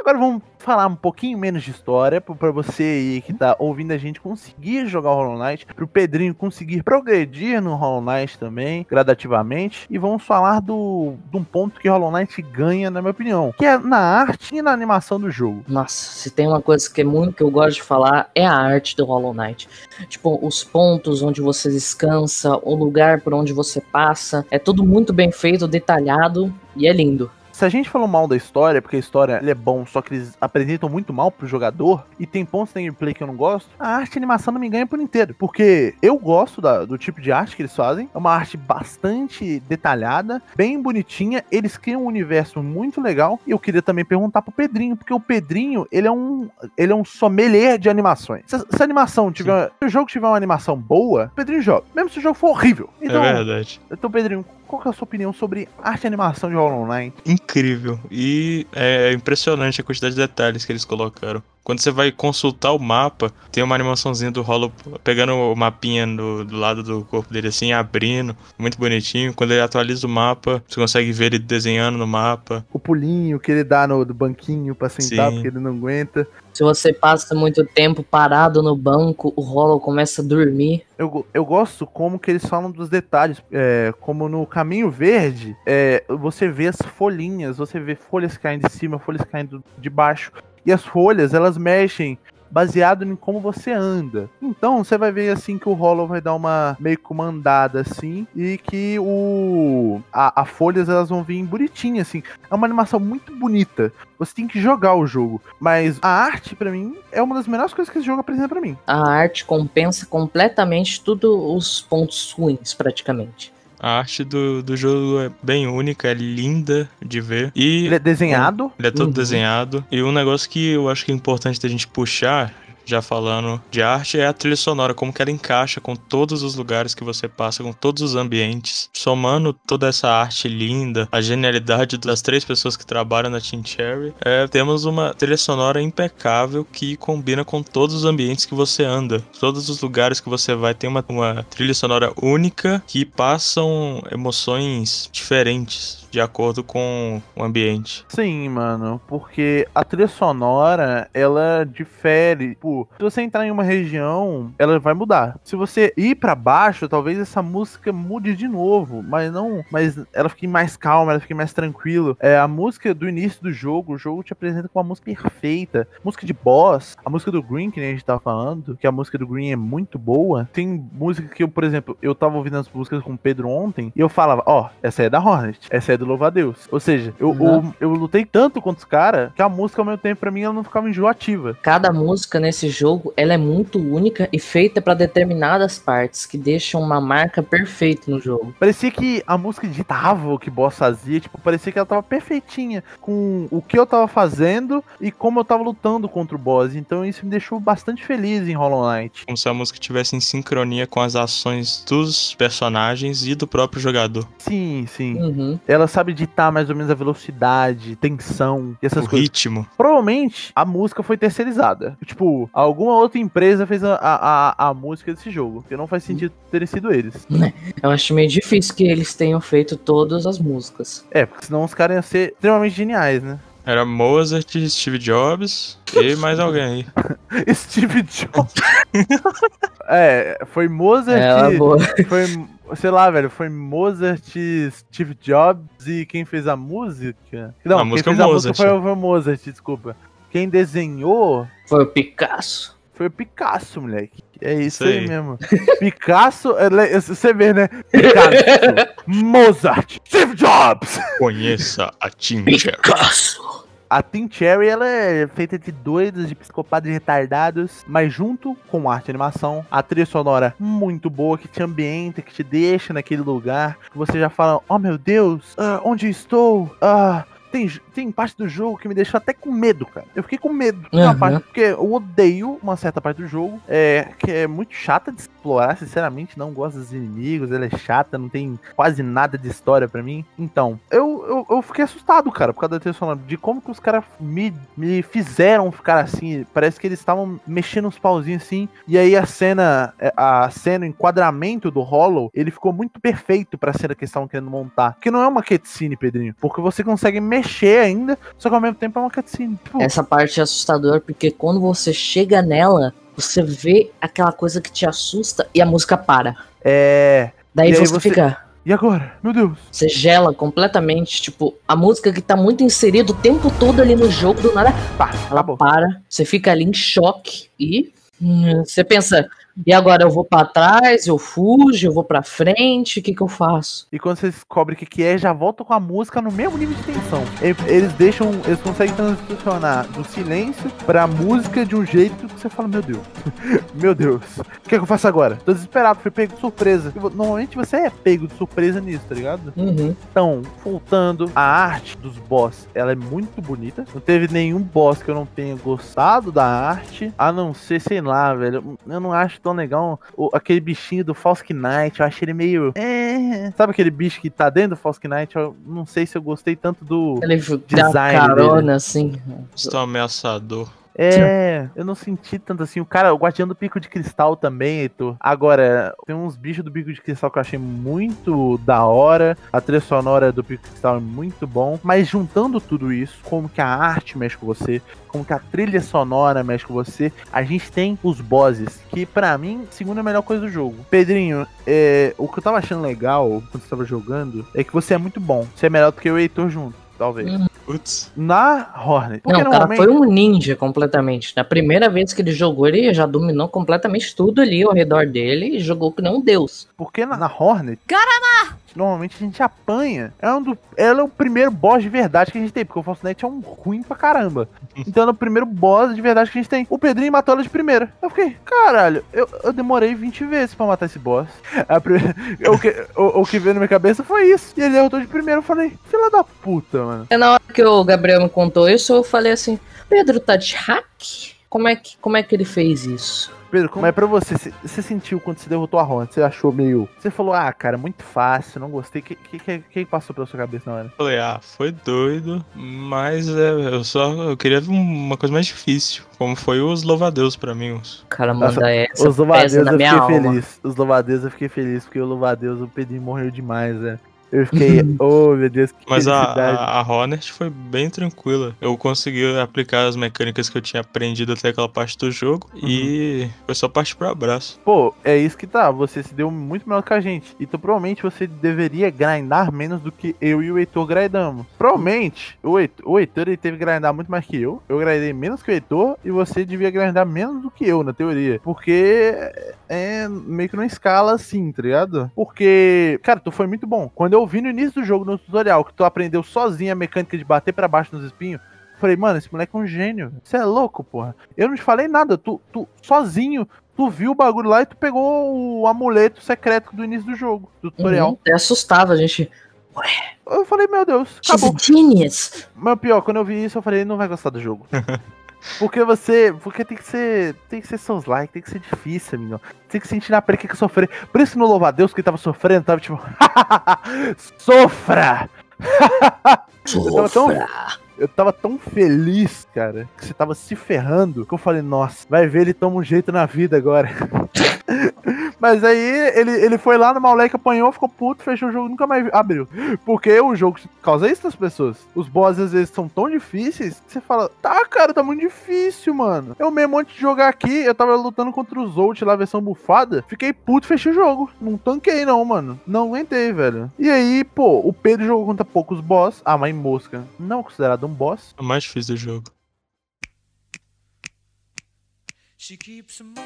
Agora vamos falar um pouquinho menos de história, pra você aí que tá ouvindo a gente conseguir jogar o Hollow Knight, pro Pedrinho conseguir progredir no Hollow Knight também, gradativamente, e vamos falar do, de um ponto que Hollow Knight ganha, na minha opinião, que é na arte e na animação do jogo. Nossa, se tem uma coisa que é muito que eu gosto de falar é a arte do Hollow Knight. Tipo, os pontos onde você descansa, o lugar por onde você passa, é tudo muito bem feito, detalhado e é lindo. Se a gente falou mal da história, porque a história é bom, só que eles apresentam muito mal pro jogador, e tem pontos na gameplay que eu não gosto, a arte e a animação não me ganha por inteiro. Porque eu gosto da- do tipo de arte que eles fazem, é uma arte bastante detalhada, bem bonitinha, eles criam um universo muito legal, e eu queria também perguntar pro Pedrinho, porque o Pedrinho, ele é um, ele é um sommelier de animações. Se, se a animação tiver, se o jogo tiver uma animação boa, o Pedrinho joga, mesmo se o jogo for horrível. Então, É verdade. então Pedrinho, qual que é a sua opinião sobre arte e animação de Hollow Knight? Incrível. E é impressionante a quantidade de detalhes que eles colocaram. Quando você vai consultar o mapa, tem uma animaçãozinha do Hollow pegando o mapinha do, do lado do corpo dele assim, abrindo. Muito bonitinho. Quando ele atualiza o mapa, você consegue ver ele desenhando no mapa. o pulinho que ele dá no do banquinho pra sentar Sim. porque ele não aguenta. Se você passa muito tempo parado no banco, o Hollow começa a dormir. Eu, eu gosto como que eles falam dos detalhes, é, como no caminho verde, é, você vê as folhinhas, você vê folhas caindo de cima, folhas caindo de baixo, e as folhas elas mexem baseado em como você anda. Então você vai ver assim que o Hollow vai dar uma meio que uma andada assim e que o a, a folhas elas vão vir bonitinha assim. É uma animação muito bonita. Você tem que jogar o jogo, mas a arte pra mim é uma das melhores coisas que esse jogo apresenta pra mim. A arte compensa completamente todos os pontos ruins, praticamente. A arte do, do jogo é bem única, é linda de ver. E Ele é desenhado, Ele é todo Uhum. desenhado. E um negócio que eu acho que é importante da gente puxar, já falando de arte, é a trilha sonora, como que ela encaixa com todos os lugares que você passa, com todos os ambientes. Somando toda essa arte linda, a genialidade das três pessoas que trabalham na Team Cherry, é, temos uma trilha sonora impecável que combina com todos os ambientes que você anda. Todos os lugares que você vai tem uma, uma trilha sonora única que passam emoções diferentes de acordo com o ambiente. Sim, mano, porque a trilha sonora, ela difere. Tipo, se você entrar em uma região, ela vai mudar. Se você ir pra baixo, talvez essa música mude de novo, mas não, mas ela fique mais calma, ela fique mais tranquila. É a música do início do jogo, o jogo te apresenta com uma música perfeita, música de boss, a música do Green que a gente tava falando, que a música do Green é muito boa. Tem música que eu, por exemplo, eu tava ouvindo as músicas com o Pedro ontem e eu falava, ó, essa é da Hornet, essa é do do Louva a Deus. Ou seja, eu, Uhum. eu, eu lutei tanto contra os caras que a música ao mesmo tempo pra mim ela não ficava enjoativa. Cada música nesse jogo, ela é muito única e feita pra determinadas partes, que deixam uma marca perfeita no jogo. Parecia que a música ditava o que o boss fazia, tipo, parecia que ela tava perfeitinha com o que eu tava fazendo e como eu tava lutando contra o boss. Então isso me deixou bastante feliz em Hollow Knight. Como se a música estivesse em sincronia com as ações dos personagens e do próprio jogador. Sim, sim. Uhum. Ela sabe ditar mais ou menos a velocidade, tensão e essas o coisas. ritmo. Provavelmente a música foi terceirizada. Tipo, alguma outra empresa fez a, a, a, música desse jogo. Porque não faz sentido terem sido eles. Eu acho meio difícil que eles tenham feito todas as músicas. É, porque senão os caras iam ser extremamente geniais, né? Era Mozart, Steve Jobs e mais alguém aí. Steve Jobs. é, foi Mozart. É. Foi, sei lá, velho, foi Mozart, Steve Jobs e quem fez a música? Não, A quem música é fez a Mozart. música foi, o Mozart, desculpa. Quem desenhou Foi o Picasso. foi o Picasso, moleque. É isso aí aí. mesmo. Picasso, ele- você vê, né? Picasso, Mozart, Steve Jobs. Conheça a Tincher. Picasso! A Team Cherry ela é feita de doidos, de psicopatas retardados, mas junto com arte e animação, a trilha sonora muito boa que te ambienta, que te deixa naquele lugar, que você já fala, oh meu Deus, ah, onde estou? Ah, tem, tem parte do jogo que me deixou até com medo, cara. Eu fiquei com medo Uhum. parte, porque eu odeio uma certa parte do jogo, é, que é muito chata de explorar, sinceramente, não gosto dos inimigos, ela é chata, não tem quase nada de história pra mim. Então, eu, eu, eu fiquei assustado, cara, por causa da trilha sonora, de como que os caras me, me fizeram ficar assim. Parece que eles estavam mexendo uns pauzinhos assim, e aí a cena, é, a cena, o enquadramento do Hollow, ele ficou muito perfeito pra cena que eles estavam querendo montar. Que não é uma cutscene, Pedrinho, porque você consegue mexer ainda, só que ao mesmo tempo é uma cutscene. Tipo, Essa parte é assustadora porque quando você chega nela, você vê aquela coisa que te assusta e a música para. é. Daí aí você, você- fica. E agora? Meu Deus. Você gela completamente, tipo, a música que tá muito inserida o tempo todo ali no jogo, do nada, Pá, ela acabou. para, você fica ali em choque e hum, você pensa, e agora eu vou pra trás, eu fujo, eu vou pra frente, o que que eu faço? E quando você descobre o que, que é, já volta com a música no mesmo nível de tensão. Eles deixam, eles conseguem transicionar do silêncio pra música de um jeito que você fala, meu Deus, meu Deus, o que, é que eu faço agora? Tô desesperado, fui pego de surpresa. Normalmente você é pego de surpresa nisso, tá ligado? Uhum. Então, voltando, a arte dos boss, ela é muito bonita. Não teve nenhum boss que eu não tenha gostado da arte, a não ser, sei lá, velho. Eu não acho tão legal o- aquele bichinho do False Knight. Eu achei ele meio. É. Sabe aquele bicho que tá dentro do False Knight? Eu não sei se eu gostei tanto do. Ele Design carona, assim. Estou ameaçador. É, eu não senti tanto assim. O cara, o Guardião do Pico de Cristal também, Heitor. Agora, tem uns bichos do Pico de Cristal que eu achei muito da hora. A trilha sonora do Pico de Cristal é muito bom. Mas juntando tudo isso, como que a arte mexe com você, como que a trilha sonora mexe com você, a gente tem os bosses, que pra mim, segundo a melhor coisa do jogo. Pedrinho, é, o que eu tava achando legal quando você tava jogando é que você é muito bom. Você é melhor do que o Heitor junto, talvez. Hum. Putz. Na Hornet. Porque Não, o cara foi um ninja completamente. Na primeira vez que ele jogou, ele já dominou completamente tudo ali ao redor dele e jogou que não um deus. Porque na, na Hornet. Caramba! Normalmente a gente apanha. É um do, ela é o primeiro boss de verdade que a gente tem. Porque o Falsonet é um ruim pra caramba. Então ela é o primeiro boss de verdade que a gente tem. O Pedrinho matou ela de primeira. Eu fiquei, caralho, eu, eu demorei 20 vezes pra matar esse boss. A pri- o, que, o, o que veio na minha cabeça foi isso. E ele derrotou de primeira. Eu falei, filha da puta, mano. É na hora que o Gabriel me contou isso, eu falei assim: Pedro tá de hack? Como é que, como é que ele fez isso? Pedro, como é pra você? Você- sentiu quando você derrotou a Hornet? Você achou meio. Você falou, ah, cara, muito fácil, não gostei. O que, que, que, que passou pela sua cabeça na hora? Falei, ah, foi doido, mas é, eu só eu queria ver uma coisa mais difícil, como foi os louvadeus pra mim. Os... Cara Nossa, manda essa Os louvadeus eu fiquei alma. feliz. Os louvadeus eu fiquei feliz, porque o louvadeus, o Pedrinho morreu demais, né? Eu fiquei, oh meu Deus, que Mas a, a, a Hornet foi bem tranquila. Eu consegui aplicar as mecânicas que eu tinha aprendido até aquela parte do jogo e foi só partir pro abraço. Pô, é isso que tá, você se deu muito melhor que a gente. Então provavelmente você deveria grindar menos do que eu e o Heitor grindamos. Provavelmente, o Heitor, o Heitor ele teve que grindar muito mais que eu. Eu grindei menos que o Heitor e você devia grindar menos do que eu, na teoria. Porque é meio que numa escala assim, tá ligado? Porque, cara, tu foi muito bom. Quando eu vi no início do jogo, no tutorial, que tu aprendeu sozinho a mecânica de bater pra baixo nos espinhos. Falei, mano, esse moleque é um gênio. Você é louco, porra. Eu não te falei nada. Tu, tu sozinho, tu viu o bagulho lá e tu pegou o amuleto secreto do início do jogo, do tutorial. Uhum, até assustava a gente. Eu falei, meu Deus, She's acabou. a genius. Mas pior, quando eu vi isso, eu falei, não vai gostar do jogo. Porque você. Porque tem que ser. Tem que ser seus likes, tem que ser difícil, amigo. Tem que sentir na pele que sofrer. Por isso no louva a Deus que ele tava sofrendo, tava tipo. Sofra! tava tão- Sofra. Eu tava tão feliz, cara, que você tava se ferrando, que eu falei, nossa, vai ver, ele toma um jeito na vida agora. Mas aí ele, ele foi lá no moleque, apanhou, ficou puto, fechou o jogo nunca mais abriu. Porque o jogo causa isso nas pessoas. Os bosses às vezes são tão difíceis que você fala, tá, cara, tá muito difícil, mano. Eu mesmo antes de jogar aqui, eu tava lutando contra os Zolt lá, versão bufada, fiquei puto, fechei o jogo. Não tanquei não, mano. Não aguentei, velho. E aí, pô, o Pedro jogou contra poucos boss. A mãe mosca não é considerado um boss. É o mais difícil do jogo.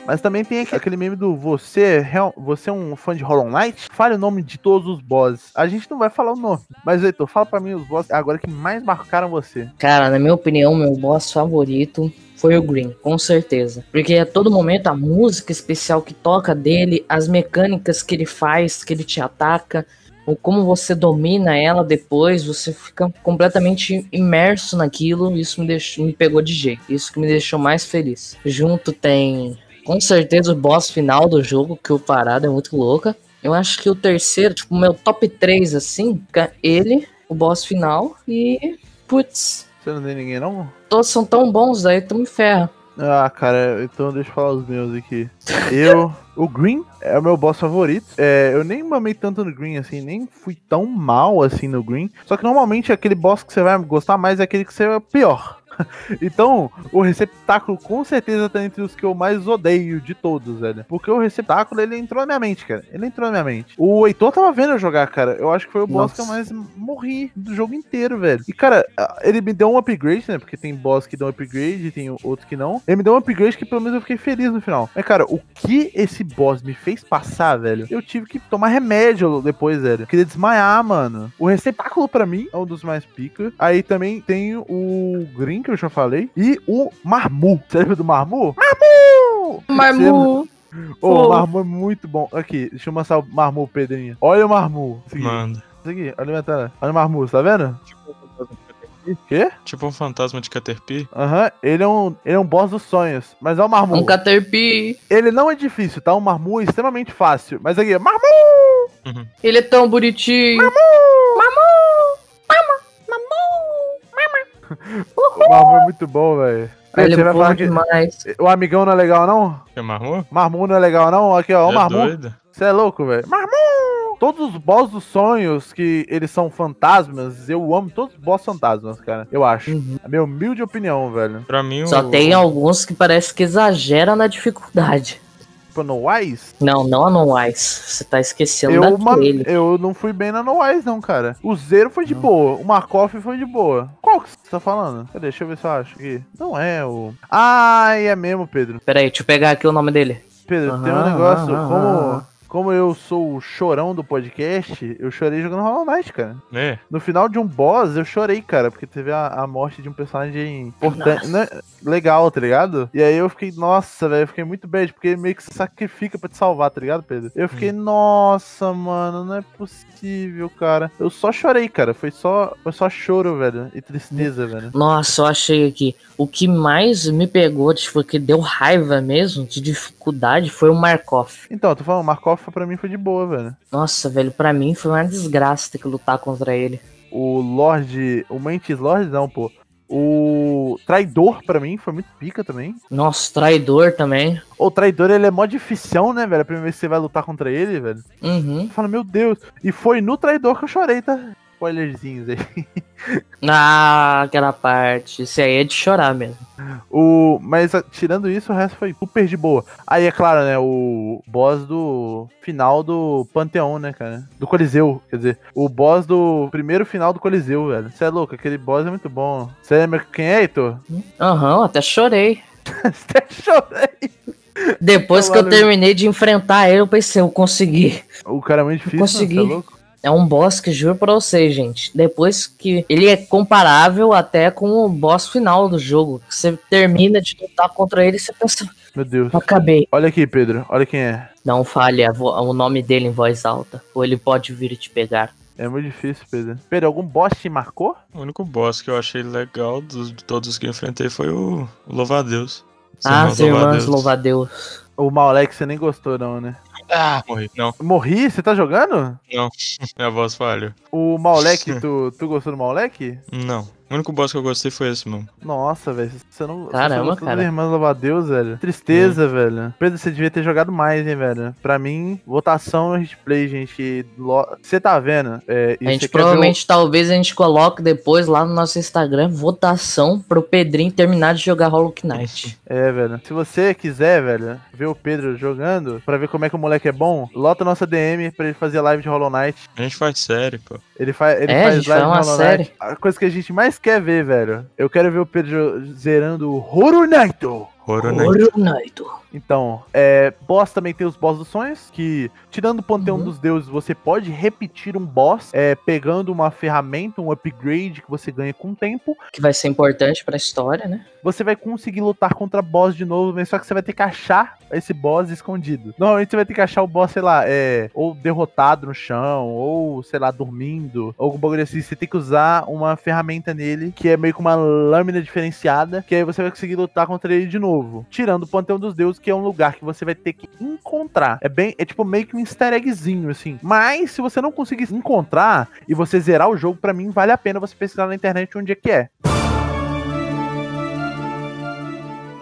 Mas também tem aqu- aquele meme do você, é você é um fã de Hollow Knight? Fale o nome de todos os bosses. A gente não vai falar o nome. Mas, Heitor, fala pra mim os bosses agora que mais marcaram você. Cara, na minha opinião, meu boss favorito foi o Green, com certeza. Porque a todo momento a música especial que toca dele, as mecânicas que ele faz, que ele te ataca, ou como você domina ela depois, você fica completamente imerso naquilo. Isso me, deixou, me pegou de jeito. Isso que me deixou mais feliz. Junto tem, com certeza, o boss final do jogo, que o parada é muito louca. Eu acho que o terceiro, tipo, o meu top 3, assim, fica ele, o boss final e. Putz, Você não tem ninguém, não? todos são tão bons, daí tu me ferra. Ah, cara, então deixa eu falar os meus aqui. Eu. O Green é o meu boss favorito. É, eu nem mamei tanto no Green, assim, nem fui tão mal assim no Green. Só que normalmente aquele boss que você vai gostar mais é aquele que você é pior. Então, o receptáculo com certeza tá entre os que eu mais odeio de todos, velho. Porque o receptáculo, ele entrou na minha mente, cara. Ele entrou na minha mente. O Heitor tava vendo eu jogar, cara. Eu acho que foi o boss Nossa. que eu mais morri do jogo inteiro, velho. E, cara, ele me deu um upgrade, né? Porque tem boss que dão upgrade e tem outro que não. Ele me deu um upgrade que pelo menos eu fiquei feliz no final. Mas, cara, o que esse boss me fez passar, velho? Eu tive que tomar remédio depois, velho. Eu queria desmaiar, mano. O receptáculo, pra mim, é um dos mais pica. Aí também tem o Green, que eu já falei. E o Marmu. Você lembra do Marmu? Marmu! Marmu. Ô, o Pô. Marmu é muito bom. Aqui, deixa eu mostrar o Marmu, Pedrinho. Olha o Marmu. Manda. isso aqui, olha o Marmu, tá vendo? Quê? Tipo um fantasma de Caterpie. Aham, ele, é um, ele é um boss dos sonhos. Mas é o Marmu. Um Caterpie. Ele não é difícil, tá? O Marmu é extremamente fácil. Mas aqui, Marmu! Ele é tão bonitinho. O Marmu é muito bom, velho. Ele é vai bom falar que demais. o amigão não é legal, não? É marmô? Marmu não é legal, não? Aqui, ó, o é? Você é louco, velho. Marmu! Todos os boss dos sonhos que eles são fantasmas, eu amo todos os boss fantasmas, cara. Eu acho. Uhum. A minha humilde opinião, velho. Pra mim, Só o... tem alguns que parece que exagera na dificuldade. Tipo, no Wise, Não, não a No Wise. Você tá esquecendo eu, daquele. eu não fui bem na No Wise, não, cara. O Zero foi de boa, o Markov foi de boa. Qual que você tá falando? Cadê? Deixa eu ver se eu acho aqui. Não é o. Ah, é mesmo, Pedro. Pera aí, deixa eu pegar aqui o nome dele. Pedro, tem um negócio. como. Como eu sou o chorão do podcast, eu chorei jogando Hollow Knight, cara. É, No final de um boss, eu chorei, cara, porque teve a, a morte de um personagem importante, né? Legal, tá ligado? E aí eu fiquei, nossa, velho, eu fiquei muito bad, porque ele meio que se sacrifica pra te salvar, tá ligado, Pedro? Eu fiquei, nossa, mano, não é possível, cara. Eu só chorei, cara. Foi só, foi só choro, velho. E tristeza, velho. Nossa, eu achei aqui. O que mais me pegou, tipo, que deu raiva mesmo, de dificuldade, foi o Markov. Então, eu tô falando, Markov pra mim foi de boa, velho. Nossa, velho, pra mim foi uma desgraça ter que lutar contra ele. O Lorde. O Mantis Lorde, não, pô. O Traidor, pra mim, foi muito pica também. Nossa, traidor também. O Traidor, ele é mó difícil, né, velho? A primeira vez que você vai lutar contra ele, velho. Uhum. Fala, meu Deus. E foi no Traidor que eu chorei, tá? Spoilerzinhos aí. Ah, aquela parte. Isso aí é de chorar mesmo. O, mas a- tirando isso, o resto foi super de boa. Aí, é claro, né? O boss do final do Panteão, né, cara? Do Coliseu, quer dizer. O boss do primeiro final do Coliseu, velho. Você é louco, aquele boss é muito bom. Você lembra quem é, Heitor? Aham, até chorei. Até chorei. Depois que eu terminei de enfrentar ele, eu pensei, eu consegui. O cara é muito difícil, Consegui. Você é louco? É um boss que juro pra vocês, gente. Depois que ele é comparável até com o boss final do jogo. Você termina de lutar contra ele e você pensa, Meu Deus. acabei. Olha aqui, Pedro. Olha quem é. Não fale o nome dele em voz alta, ou ele pode vir te pegar. É muito difícil, Pedro. Pedro, algum boss te marcou? O único boss que eu achei legal dos, de todos os que eu enfrentei foi o, o Louva-a-Deus. Os ah, irmãos os irmãos Louva-a-Deus. louva-a-Deus. O Malek você nem gostou, não, né? Ah, morri. Não, Morri? Você tá jogando? minha voz falhou. O Malek, tu, tu gostou do Malek? Não. O único boss que eu gostei foi esse, mano. Nossa, velho. Você não. você Caramba, gostou cara. dos Irmãos louva a Deus, velho. Tristeza, velho. Pedro, você devia ter jogado mais, hein, velho. Pra mim, votação a gente play, gente. Você tá vendo? É, A você gente provavelmente, talvez a gente coloque depois lá no nosso Instagram votação pro Pedrinho terminar de jogar Hollow Knight. É, velho. Se você quiser, velho, ver o Pedro jogando, pra ver como é que o moleque é bom, lota nossa DM pra ele fazer live de Hollow Knight. A gente faz série, pô. Ele, fa ele É, a faz gente live faz uma de Hollow série. Knight. A coisa que a gente mais quer ver, velho. Eu quero ver o Pedro zerando o Horror Knight. Horror Knight. Então, é, boss também tem os boss dos sonhos, que tirando o panteão Uhum. dos deuses, você pode repetir um boss, é, pegando uma ferramenta, um upgrade que você ganha com o tempo. Que vai ser importante pra história, né? Você vai conseguir lutar contra boss de novo, mas só que você vai ter que achar esse boss escondido. Normalmente você vai ter que achar o boss, sei lá, é, ou derrotado no chão, ou, sei lá, dormindo, ou algum bagulho assim. Você tem que usar uma ferramenta nele, que é meio que uma lâmina diferenciada, que aí você vai conseguir lutar contra ele de novo. Tirando o Panteão dos Deuses, que é um lugar que você vai ter que encontrar. É bem, é tipo meio que um easter eggzinho, assim. Mas, se você não conseguir encontrar e você zerar o jogo, pra mim, vale a pena você pesquisar na internet onde é que é.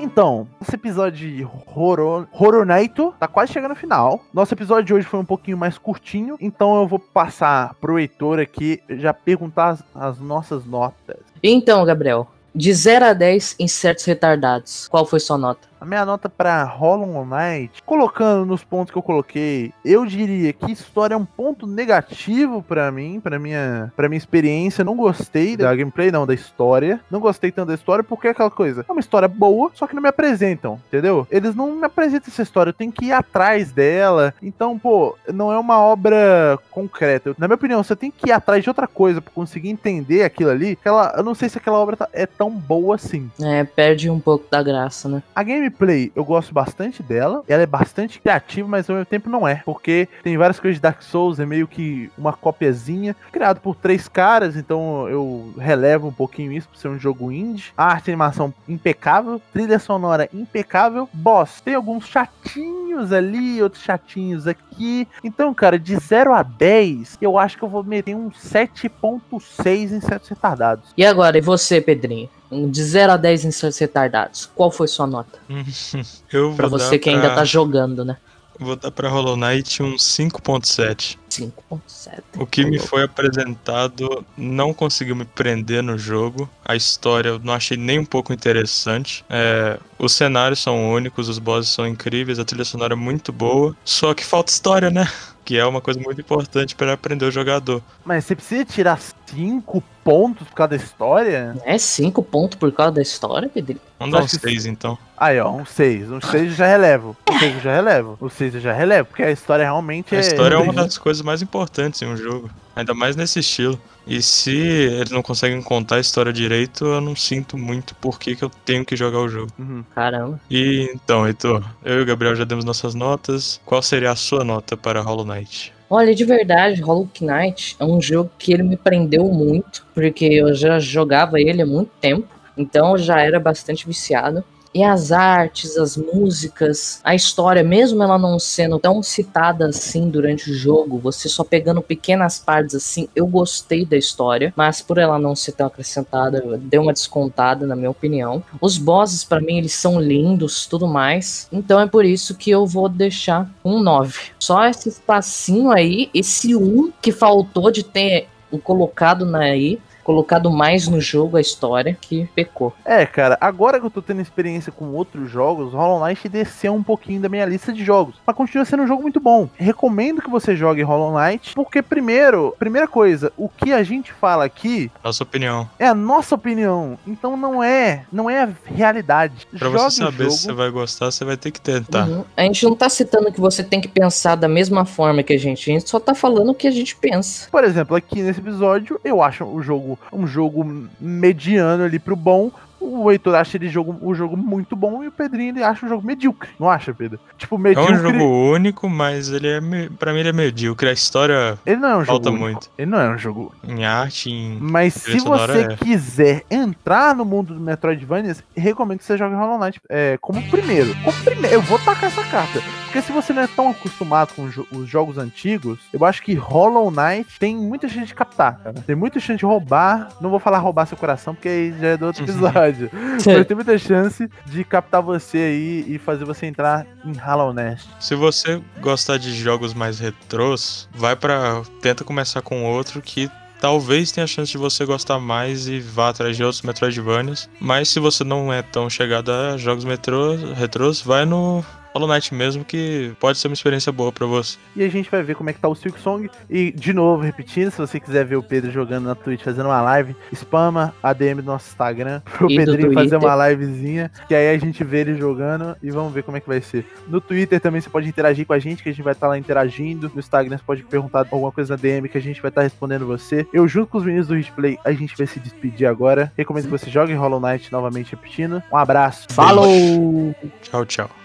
Então, esse episódio de Horror, Night tá quase chegando ao final. Nosso episódio de hoje foi um pouquinho mais curtinho, então eu vou passar pro Heitor aqui já perguntar as, as nossas notas. Então, Gabriel, de 0 a 10 em certos retardados, qual foi sua nota? A minha nota pra Hollow Knight, colocando nos pontos que eu coloquei, eu diria que história é um ponto negativo pra mim, pra minha, pra minha experiência. Não gostei da gameplay, não, da história. Não gostei tanto da história porque é aquela coisa. É uma história boa, só que não me apresentam, entendeu? Eles não me apresentam essa história, eu tenho que ir atrás dela. Então, pô, não é uma obra concreta. Na minha opinião, você tem que ir atrás de outra coisa pra conseguir entender aquilo ali. Aquela, eu não sei se aquela obra tá- é tão boa assim. É, perde um pouco da graça, né? A gameplay, eu gosto bastante dela. Ela é bastante criativa, mas ao mesmo tempo não é. Porque tem várias coisas de Dark Souls, é meio que uma copiazinha. Criado por três caras, então eu relevo um pouquinho isso por ser um jogo indie. A arte e animação impecável. Trilha sonora impecável. Boss, tem alguns chatinhos ali, outros chatinhos aqui. Então, cara, de 0 a 10, eu acho que eu vou meter um 7.6 em certos retardados. E agora, e você, Pedrinho? De 0 a 10 em certos retardados, qual foi sua nota? Eu Pra você que pra- ainda tá jogando, né? Vou dar pra Hollow Knight um 5.7. 5.7. O que me foi apresentado não conseguiu me prender no jogo. A história eu não achei nem um pouco interessante. É, os cenários são únicos, os bosses são incríveis, a trilha sonora é muito boa. Só que falta história, né? Que é uma coisa muito importante para aprender o jogador. Mas você precisa tirar 5 pontos por causa da história? É 5 pontos por causa da história, Pedrinho? Vamos dar que- 6 então. Aí, ó, um 6. Um 6 eu já relevo. Um 6 eu já relevo. O 6 eu já relevo, porque a história realmente A é. história é uma das coisas mais importantes em um jogo. Ainda mais nesse estilo. E se eles não conseguem contar a história direito, eu não sinto muito por que, que eu tenho que jogar o jogo. Uhum. Caramba. E então, Heitor, eu e o Gabriel já demos nossas notas. Qual seria a sua nota para Hollow Knight? Olha, de verdade, Hollow Knight é um jogo que ele me prendeu muito, porque eu já jogava ele há muito tempo, então eu já era bastante viciado. E as artes, as músicas, a história, mesmo ela não sendo tão citada assim durante o jogo, você só pegando pequenas partes assim, eu gostei da história, mas por ela não ser tão acrescentada, deu uma descontada, na minha opinião. Os bosses, pra mim, eles são lindos, tudo mais. Então é por isso que eu vou deixar um 9. Só esse espacinho aí, esse 1 que faltou de ter colocado na aí, colocado mais no jogo a história que pecou. É, cara, agora que eu tô tendo experiência com outros jogos, Hollow Knight desceu um pouquinho da minha lista de jogos. Mas continua sendo um jogo muito bom. Recomendo que você jogue Hollow Knight, porque primeiro, primeira coisa, o que a gente fala aqui Nossa opinião. é a nossa opinião. Então não é, não é a realidade. Pra Jogue você saber jogo. se você vai gostar, você vai ter que tentar. Uhum. A gente não tá citando que você tem que pensar da mesma forma que a gente, a gente só tá falando o que a gente pensa. Por exemplo, aqui nesse episódio, eu acho o jogo um jogo mediano ali pro bom. O Heitor acha ele jogo, o jogo muito bom e o Pedrinho ele acha o jogo medíocre. Não acha, Pedro? Tipo, É medíocre. um jogo único, mas ele é, me- pra mim ele é medíocre. A história Ele não é um jogo. falta único. muito. Ele não é um jogo. em arte, em Mas se você é. quiser entrar no mundo do Metroidvania, recomendo que você jogue Hollow Knight é, como primeiro. Como primeiro, eu vou tacar essa carta. Porque se você não é tão acostumado com jo- os jogos antigos, eu acho que Hollow Knight tem muita chance de captar, cara. Tem muita chance de roubar. Não vou falar roubar seu coração, porque aí já é do outro Uhum. episódio. Mas tem muita chance de captar você aí e fazer você entrar em Hollow Knight. Se você gostar de jogos mais retrôs, vai pra. tenta começar com outro que talvez tenha chance de você gostar mais e vá atrás de outros Metroidvanias. Mas se você não é tão chegado a jogos metrô, retrôs, vai no Hollow Knight mesmo, que pode ser uma experiência boa pra você. E a gente vai ver como é que tá o Silk Song. E, de novo, repetindo, se você quiser ver o Pedro jogando na Twitch, fazendo uma live, spama a DM do nosso Instagram pro E Pedrinho fazer uma livezinha. Que aí a gente vê ele jogando e vamos ver como é que vai ser. No Twitter também você pode interagir com a gente, que a gente vai estar lá interagindo. No Instagram você pode perguntar alguma coisa na DM que a gente vai estar respondendo você. Eu, junto com os meninos do Hitplay, a gente vai se despedir agora. Recomendo que você jogue Hollow Knight novamente repetindo. Um abraço. Falou! Tchau, tchau.